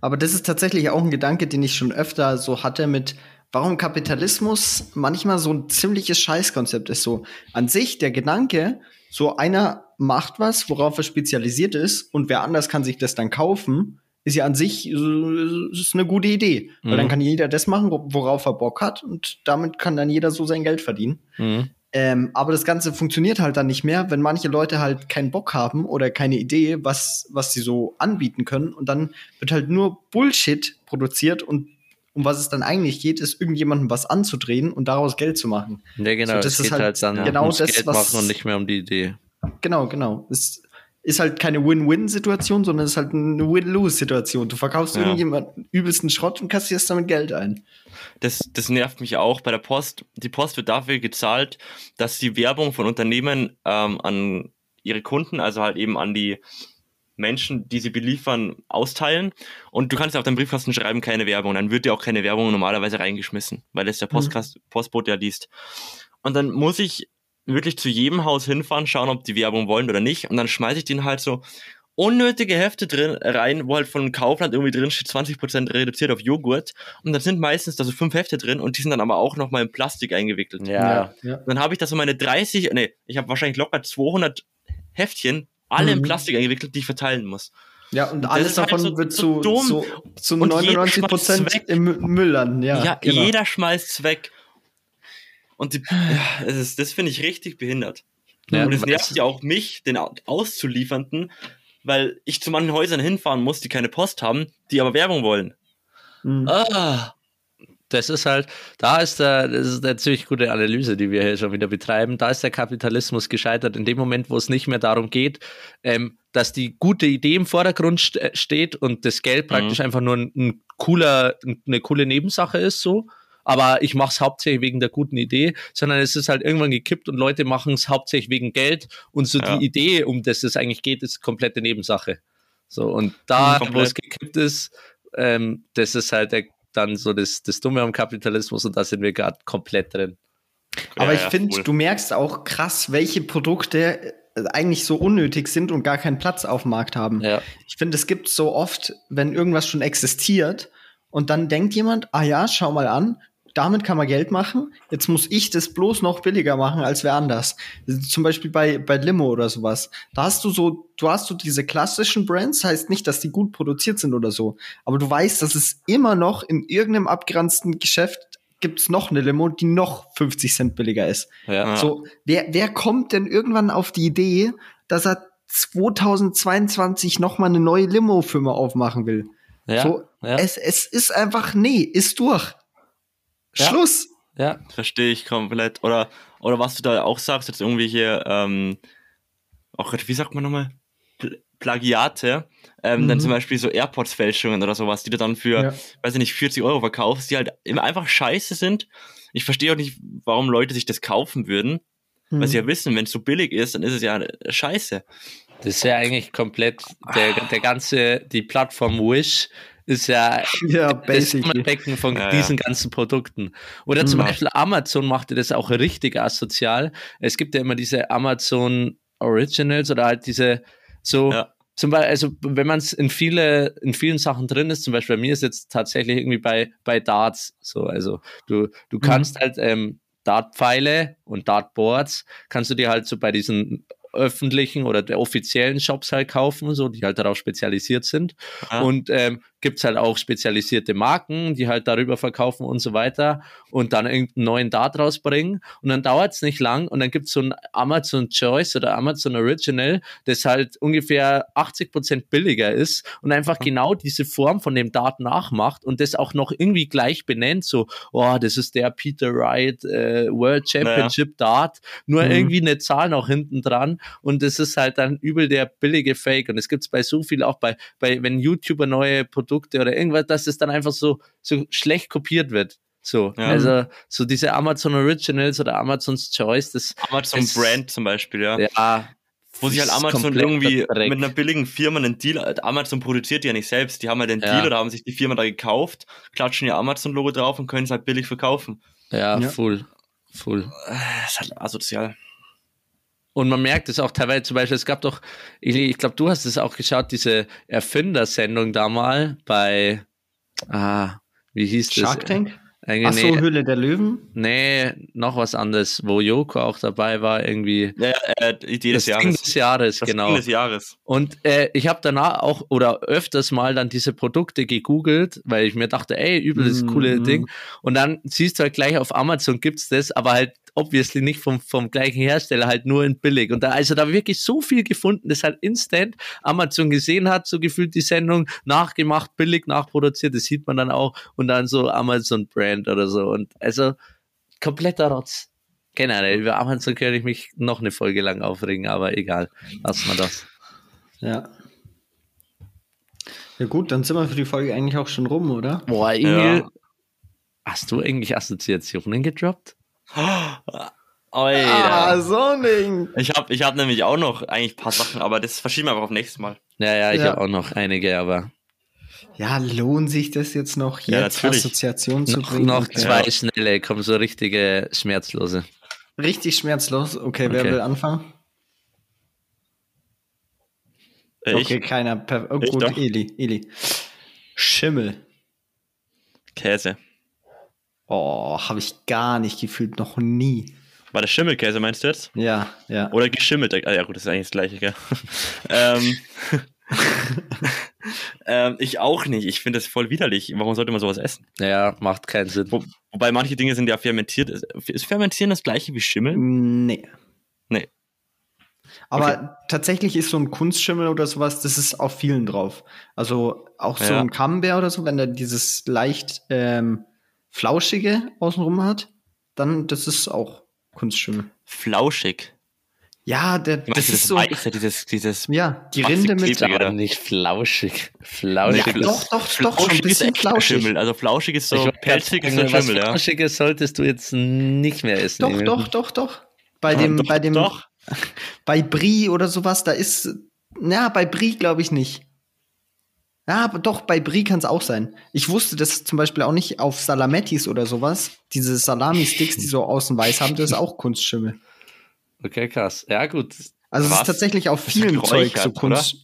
Aber das ist tatsächlich auch ein Gedanke, den ich schon öfter so hatte mit, warum Kapitalismus manchmal so ein ziemliches Scheißkonzept ist. So an sich der Gedanke, so einer macht was, worauf er spezialisiert ist und wer anders kann sich das dann kaufen, ist ja an sich ist eine gute Idee. Mhm. Weil dann mhm. kann jeder das machen, worauf er Bock hat und damit kann dann jeder so sein Geld verdienen. Mhm. Ähm, aber das Ganze funktioniert halt dann nicht mehr, wenn manche Leute halt keinen Bock haben oder keine Idee, was, was sie so anbieten können. Und dann wird halt nur Bullshit produziert und um was es dann eigentlich geht, ist irgendjemandem was anzudrehen und daraus Geld zu machen. Ja, genau. So, das es geht halt, halt dann genau ums das, Geld was, machen und nicht mehr um die Idee. Genau, genau. Es ist halt keine Win-Win-Situation, sondern ist halt eine Win-Lose-Situation. Du verkaufst ja. irgendjemanden übelsten Schrott und kassierst damit Geld ein. Das, das nervt mich auch bei der Post. Die Post wird dafür gezahlt, dass die Werbung von Unternehmen ähm, an ihre Kunden, also halt eben an die Menschen, die sie beliefern, austeilen. Und du kannst auf deinem Briefkasten schreiben, keine Werbung. Dann wird dir auch keine Werbung normalerweise reingeschmissen, weil es der mhm. Postkast, mhm. Postbote ja liest. Und dann muss ich wirklich zu jedem Haus hinfahren, schauen, ob die Werbung wollen oder nicht. Und dann schmeiße ich denen halt so unnötige Hefte drin rein, wo halt von Kaufland irgendwie drin steht, 20% reduziert auf Joghurt. Und dann sind meistens da so fünf Hefte drin und die sind dann aber auch nochmal in Plastik eingewickelt. Ja. ja. Dann habe ich da so meine 30, nee, ich habe wahrscheinlich locker 200 Heftchen, alle mhm. in Plastik eingewickelt, die ich verteilen muss. Ja, und, und alles davon halt so, wird zu, so zu, zu 99% im Müll landen. Ja, ja genau. jeder schmeißt's weg. Und die, ja, das, ist, das finde ich richtig behindert. Ja, und es nervt ja auch mich, den Auszuliefernden, weil ich zu manchen Häusern hinfahren muss, die keine Post haben, die aber Werbung wollen. Mhm. Ah, das ist halt, da ist der, das ist eine ziemlich gute Analyse, die wir hier schon wieder betreiben. Da ist der Kapitalismus gescheitert in dem Moment, wo es nicht mehr darum geht, ähm, dass die gute Idee im Vordergrund st steht und das Geld praktisch mhm. einfach nur ein, ein, cooler, eine coole Nebensache ist, so aber ich mache es hauptsächlich wegen der guten Idee, sondern es ist halt irgendwann gekippt und Leute machen es hauptsächlich wegen Geld und so ja. die Idee, um das es eigentlich geht, ist komplette Nebensache. So und da, mhm, wo es gekippt ist, ähm, das ist halt der, dann so das, das Dumme am Kapitalismus und da sind wir gerade komplett drin. Aber ja, ich finde, cool. du merkst auch krass, welche Produkte äh, eigentlich so unnötig sind und gar keinen Platz auf dem Markt haben. Ja. Ich finde, es gibt so oft, wenn irgendwas schon existiert und dann denkt jemand, ah ja, schau mal an, damit kann man Geld machen. Jetzt muss ich das bloß noch billiger machen als wer anders. Zum Beispiel bei, bei Limo oder sowas. Da hast du so, du hast so diese klassischen Brands, heißt nicht, dass die gut produziert sind oder so. Aber du weißt, dass es immer noch in irgendeinem abgeranzten Geschäft gibt's noch eine Limo, die noch 50 Cent billiger ist. Ja. So, wer, wer kommt denn irgendwann auf die Idee, dass er 2022 noch mal eine neue Limo-Firma aufmachen will? Ja, so, ja. Es, es ist einfach, nee, ist durch. Ja. Schluss. Ja. Verstehe ich komplett. Oder, oder was du da auch sagst, jetzt irgendwie hier, ähm, auch, wie sagt man nochmal? Plagiate, ähm, mhm. dann zum Beispiel so AirPods-Fälschungen oder sowas, die du dann für, ja. weiß ich nicht, 40 Euro verkaufst, die halt immer einfach scheiße sind. Ich verstehe auch nicht, warum Leute sich das kaufen würden, mhm. weil sie ja wissen, wenn es so billig ist, dann ist es ja scheiße. Das ist ja eigentlich komplett der, der ganze, die Plattform Wish ist ja, ja das Becken von ja, diesen ja. ganzen Produkten. Oder zum mhm. Beispiel Amazon machte das auch richtig asozial. Es gibt ja immer diese Amazon Originals oder halt diese so. Ja. Zum Beispiel, also wenn man es in viele, in vielen Sachen drin ist, zum Beispiel bei mir ist jetzt tatsächlich irgendwie bei, bei Darts so, also du, du mhm. kannst mhm. halt ähm, Dartpfeile und Dartboards kannst du dir halt so bei diesen öffentlichen oder der offiziellen Shops halt kaufen, so die halt darauf spezialisiert sind. Ja. Und ähm, gibt es halt auch spezialisierte Marken, die halt darüber verkaufen und so weiter und dann irgendeinen neuen Dart rausbringen. Und dann dauert es nicht lang und dann gibt es so ein Amazon Choice oder Amazon Original, das halt ungefähr 80 Prozent billiger ist und einfach mhm. genau diese Form von dem Dart nachmacht und das auch noch irgendwie gleich benennt, so, oh, das ist der Peter Wright äh, World Championship ja. Dart, nur mhm. irgendwie eine Zahl noch hinten dran und das ist halt dann übel der billige Fake und es gibt es bei so viel auch bei, bei wenn YouTuber neue Produkte Produkte oder irgendwas, dass es dann einfach so, so schlecht kopiert wird. So, ja. also so diese Amazon Originals oder Amazons Choice, das Amazon das, Brand zum Beispiel, ja. Ja. Wo sich halt Amazon irgendwie mit einer billigen Firma einen Deal, Amazon produziert ja nicht selbst, die haben halt den ja. Deal oder haben sich die Firma da gekauft, klatschen ihr Amazon-Logo drauf und können es halt billig verkaufen. Ja, ja. full. Full. Das ist halt asozial. Und man merkt es auch teilweise, zum Beispiel, es gab doch, ich, ich glaube, du hast es auch geschaut, diese Erfindersendung da mal bei, ah, wie hieß das? Shark Tank? Ach so, nee, Höhle der Löwen? Nee, noch was anderes, wo Joko auch dabei war, irgendwie. Ja, äh, Idee des Jahres. Ding des Jahres, das genau. Ding des Jahres. Und äh, ich habe danach auch oder öfters mal dann diese Produkte gegoogelt, weil ich mir dachte, ey, übel das mhm. coole Ding. Und dann siehst du halt gleich auf Amazon gibt's das, aber halt obviously nicht vom, vom gleichen Hersteller, halt nur in billig. Und da, also da wirklich so viel gefunden, das halt instant Amazon gesehen hat, so gefühlt die Sendung, nachgemacht, billig, nachproduziert, das sieht man dann auch. Und dann so Amazon Brand oder so. Und also kompletter Rotz. Generell, über Amazon könnte ich mich noch eine Folge lang aufregen, aber egal, lassen wir das. Ja. Ja gut, dann sind wir für die Folge eigentlich auch schon rum, oder? Boah, Emil, ja. hast du eigentlich Assoziationen gedroppt? Alter. Ah, so nicht. Ich habe ich hab nämlich auch noch eigentlich ein paar Sachen, aber das verschieben wir einfach auf nächstes Mal. Ja, ja, ich ja. habe auch noch einige, aber. Ja, lohnt sich das jetzt noch, jetzt ja, Assoziationen zu bringen? Noch zwei ja. schnelle, kommen so richtige schmerzlose. Richtig schmerzlos? Okay, wer okay. will anfangen? Äh, okay, keiner. Oh, gut, doch. Eli, Eli. Schimmel. Käse. Oh, habe ich gar nicht gefühlt, noch nie. War das Schimmelkäse, meinst du jetzt? Ja, ja. Oder geschimmelt. Ah, ja, gut, das ist eigentlich das Gleiche, gell? ähm, ähm, ich auch nicht. Ich finde das voll widerlich. Warum sollte man sowas essen? Ja, macht keinen Sinn. Wo, wobei manche Dinge sind ja fermentiert. Ist Fermentieren das gleiche wie Schimmel? Nee. Nee. Aber okay. tatsächlich ist so ein Kunstschimmel oder sowas, das ist auf vielen drauf. Also auch so ja. ein Camembert oder so, wenn der dieses leicht ähm, flauschige außenrum hat, dann das ist auch Kunstschimmel. Flauschig. Ja, der das, das ist so. Weiße, dieses, dieses ja, die Rinde mit. Aber nicht flauschig. Flauschig. Ja, doch, doch, doch, schon ein bisschen flauschig. Schimmel. Also flauschig ist so pelzig ist so Schimmel, ja. Flauschiges solltest du jetzt nicht mehr essen. Doch, doch, doch, doch. Bei dem, doch, bei dem, doch. bei Brie oder sowas, da ist, na, bei Brie glaube ich nicht. Ja, aber doch, bei Brie kann es auch sein. Ich wusste das zum Beispiel auch nicht auf Salamettis oder sowas. Diese Salami-Sticks, die so außen weiß haben, das ist auch Kunstschimmel. Okay, krass. Ja, gut. Also es ist tatsächlich auf vielen Zeug so Kunst. Oder?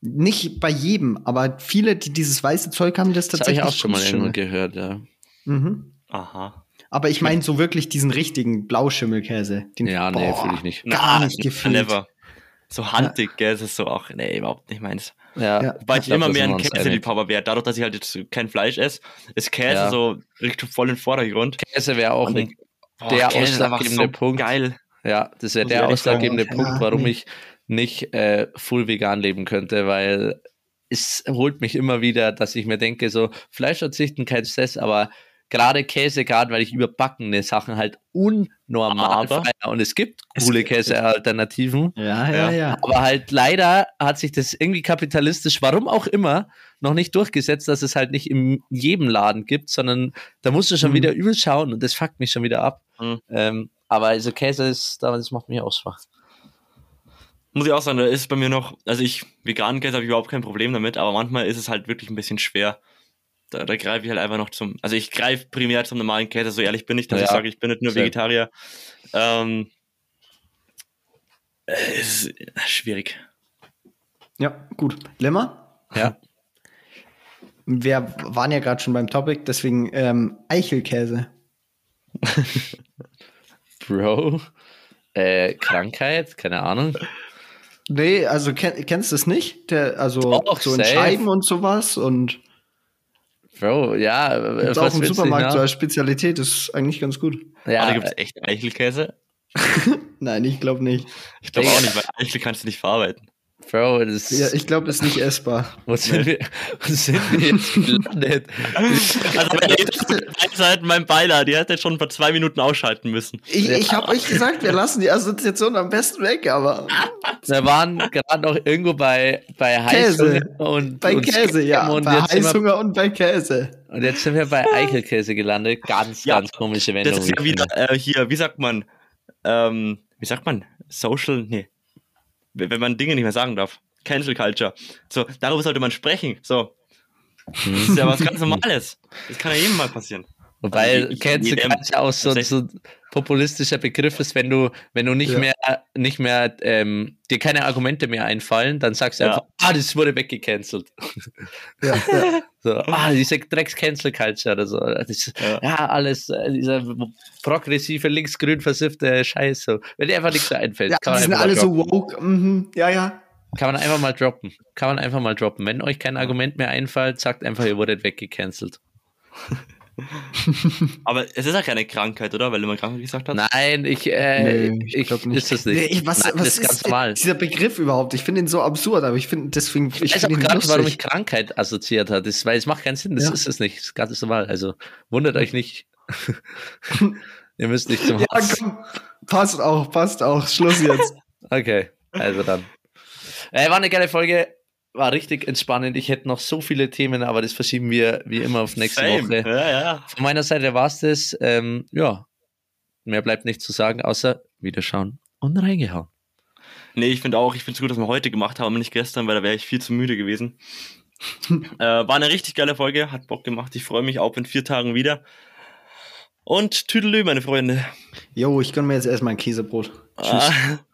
Nicht bei jedem, aber viele, die dieses weiße Zeug haben, das, das tatsächlich. Habe ich auch schon mal irgendwo gehört, ja. Mhm. Aha. Aber ich meine so wirklich diesen richtigen Blauschimmelkäse. Den, ja, boah, nee, fühle ich nicht. Gar Na, nicht gefühlt. Never. So handig, ja. gell, das ist so auch, nee, überhaupt nicht meins. Ja. ja. Weil ich, ich immer mehr ein Käseliebhaber wäre. Dadurch, dass ich halt jetzt kein Fleisch esse, ist Käse ja. so richtig voll im Vordergrund. Käse wäre auch ein, der ausschlaggebende so Punkt. Geil. Ja, das wäre der ausschlaggebende Punkt, warum ich nicht äh, full vegan leben könnte, weil es holt mich immer wieder, dass ich mir denke, so Fleisch verzichten, kein Stress, aber gerade Käse, gerade weil ich überbackene Sachen halt unnormal aber, feier. Und es gibt coole Käsealternativen. Ja, ja, ja. Aber halt leider hat sich das irgendwie kapitalistisch, warum auch immer, noch nicht durchgesetzt, dass es halt nicht in jedem Laden gibt, sondern da musst du schon mhm. wieder übel schauen und das fuckt mich schon wieder ab. Mhm. Ähm, aber also Käse ist, das macht mich auch schwach. Muss ich auch sagen, da ist bei mir noch, also ich, veganen Käse habe ich überhaupt kein Problem damit, aber manchmal ist es halt wirklich ein bisschen schwer. Da, da greife ich halt einfach noch zum, also ich greife primär zum normalen Käse, so ehrlich bin ich, dass ja. ich sage, ich bin nicht nur Schön. Vegetarier. Ähm, ist schwierig. Ja, gut. Lemmer? Ja. Wir waren ja gerade schon beim Topic, deswegen ähm, Eichelkäse. Bro. Äh, Krankheit, keine Ahnung. Nee, also kenn, kennst du es nicht? Der, also Doch, so in Scheiben und sowas und. Bro, ja. Gibt's auch im Supermarkt so als Spezialität, ist eigentlich ganz gut. Ja, da gibt es echt Eichelkäse. Nein, ich glaube nicht. Ich glaube auch nicht, weil Eichel kannst du nicht verarbeiten. Bro, das Ja, ich glaube, das ist nicht essbar. Wo sind, wir, wo sind wir jetzt gelandet? also, Seiten mein Beiler, die hätte schon vor zwei Minuten ausschalten müssen. Ich, ich habe euch gesagt, wir lassen die Assoziation am besten weg, aber. Wir waren gerade noch irgendwo bei, bei Heißhunger und. Bei und Käse, ja. Und bei Heißhunger wir, und bei Käse. Und jetzt sind wir bei Eichelkäse gelandet. Ganz, ja, ganz komische Wendung. Das ist ja wieder äh, hier, wie sagt man? Ähm, wie sagt man? Social? Nee wenn man Dinge nicht mehr sagen darf. Cancel Culture. So, darüber sollte man sprechen. So. Das ist ja was ganz Normales. Das kann ja jedem mal passieren. Wobei also Cancel Culture auch so, so ein populistischer Begriff ist, wenn du, wenn du nicht ja. mehr, nicht mehr, ähm, dir keine Argumente mehr einfallen, dann sagst du ja. einfach, ah, das wurde weggecancelt. Ja, ja. So, ah, diese Drecks-Cancel-Culture oder so. Das, ja. ja. alles, äh, dieser progressive, linksgrün versiffte Scheiß. So. Wenn dir einfach nichts mehr einfällt. Ja, die sind alle so woke. Mhm. Ja, ja. Kann man einfach mal droppen. Kann man einfach mal droppen. Wenn euch kein Argument mehr einfällt, sagt einfach, ihr wurdet weggecancelt. Aber es ist ja keine Krankheit, oder? Weil du mal Krankheit gesagt hast. Nein, ich, äh, nee, ich, ich nicht. ist es nicht. Nee, ich, was, Nein, was ist, ganz normal. dieser Begriff überhaupt? Ich finde ihn so absurd, aber ich finde deswegen. Ich, ich weiß auch gerade, warum ich Krankheit assoziiert hat. Das, weil es macht keinen Sinn. Das ja. ist es nicht. Das ist ganz normal. Also wundert euch nicht. Ihr müsst nicht zum Haus. Ja, komm, passt auch, passt auch. Schluss jetzt. okay, also dann. Äh, war eine geile Folge. War richtig entspannend. Ich hätte noch so viele Themen, aber das verschieben wir wie immer auf nächste Same. Woche. Ja, ja. Von meiner Seite war es das. Ähm, ja, mehr bleibt nicht zu sagen, außer wiederschauen und reingehauen. Nee, ich finde auch, ich finde es gut, dass wir heute gemacht haben, nicht gestern, weil da wäre ich viel zu müde gewesen. äh, war eine richtig geile Folge, hat Bock gemacht. Ich freue mich auf in vier Tagen wieder. Und Tüdelü, meine Freunde. Jo, ich gönne mir jetzt erstmal ein Käsebrot. Tschüss. Ah.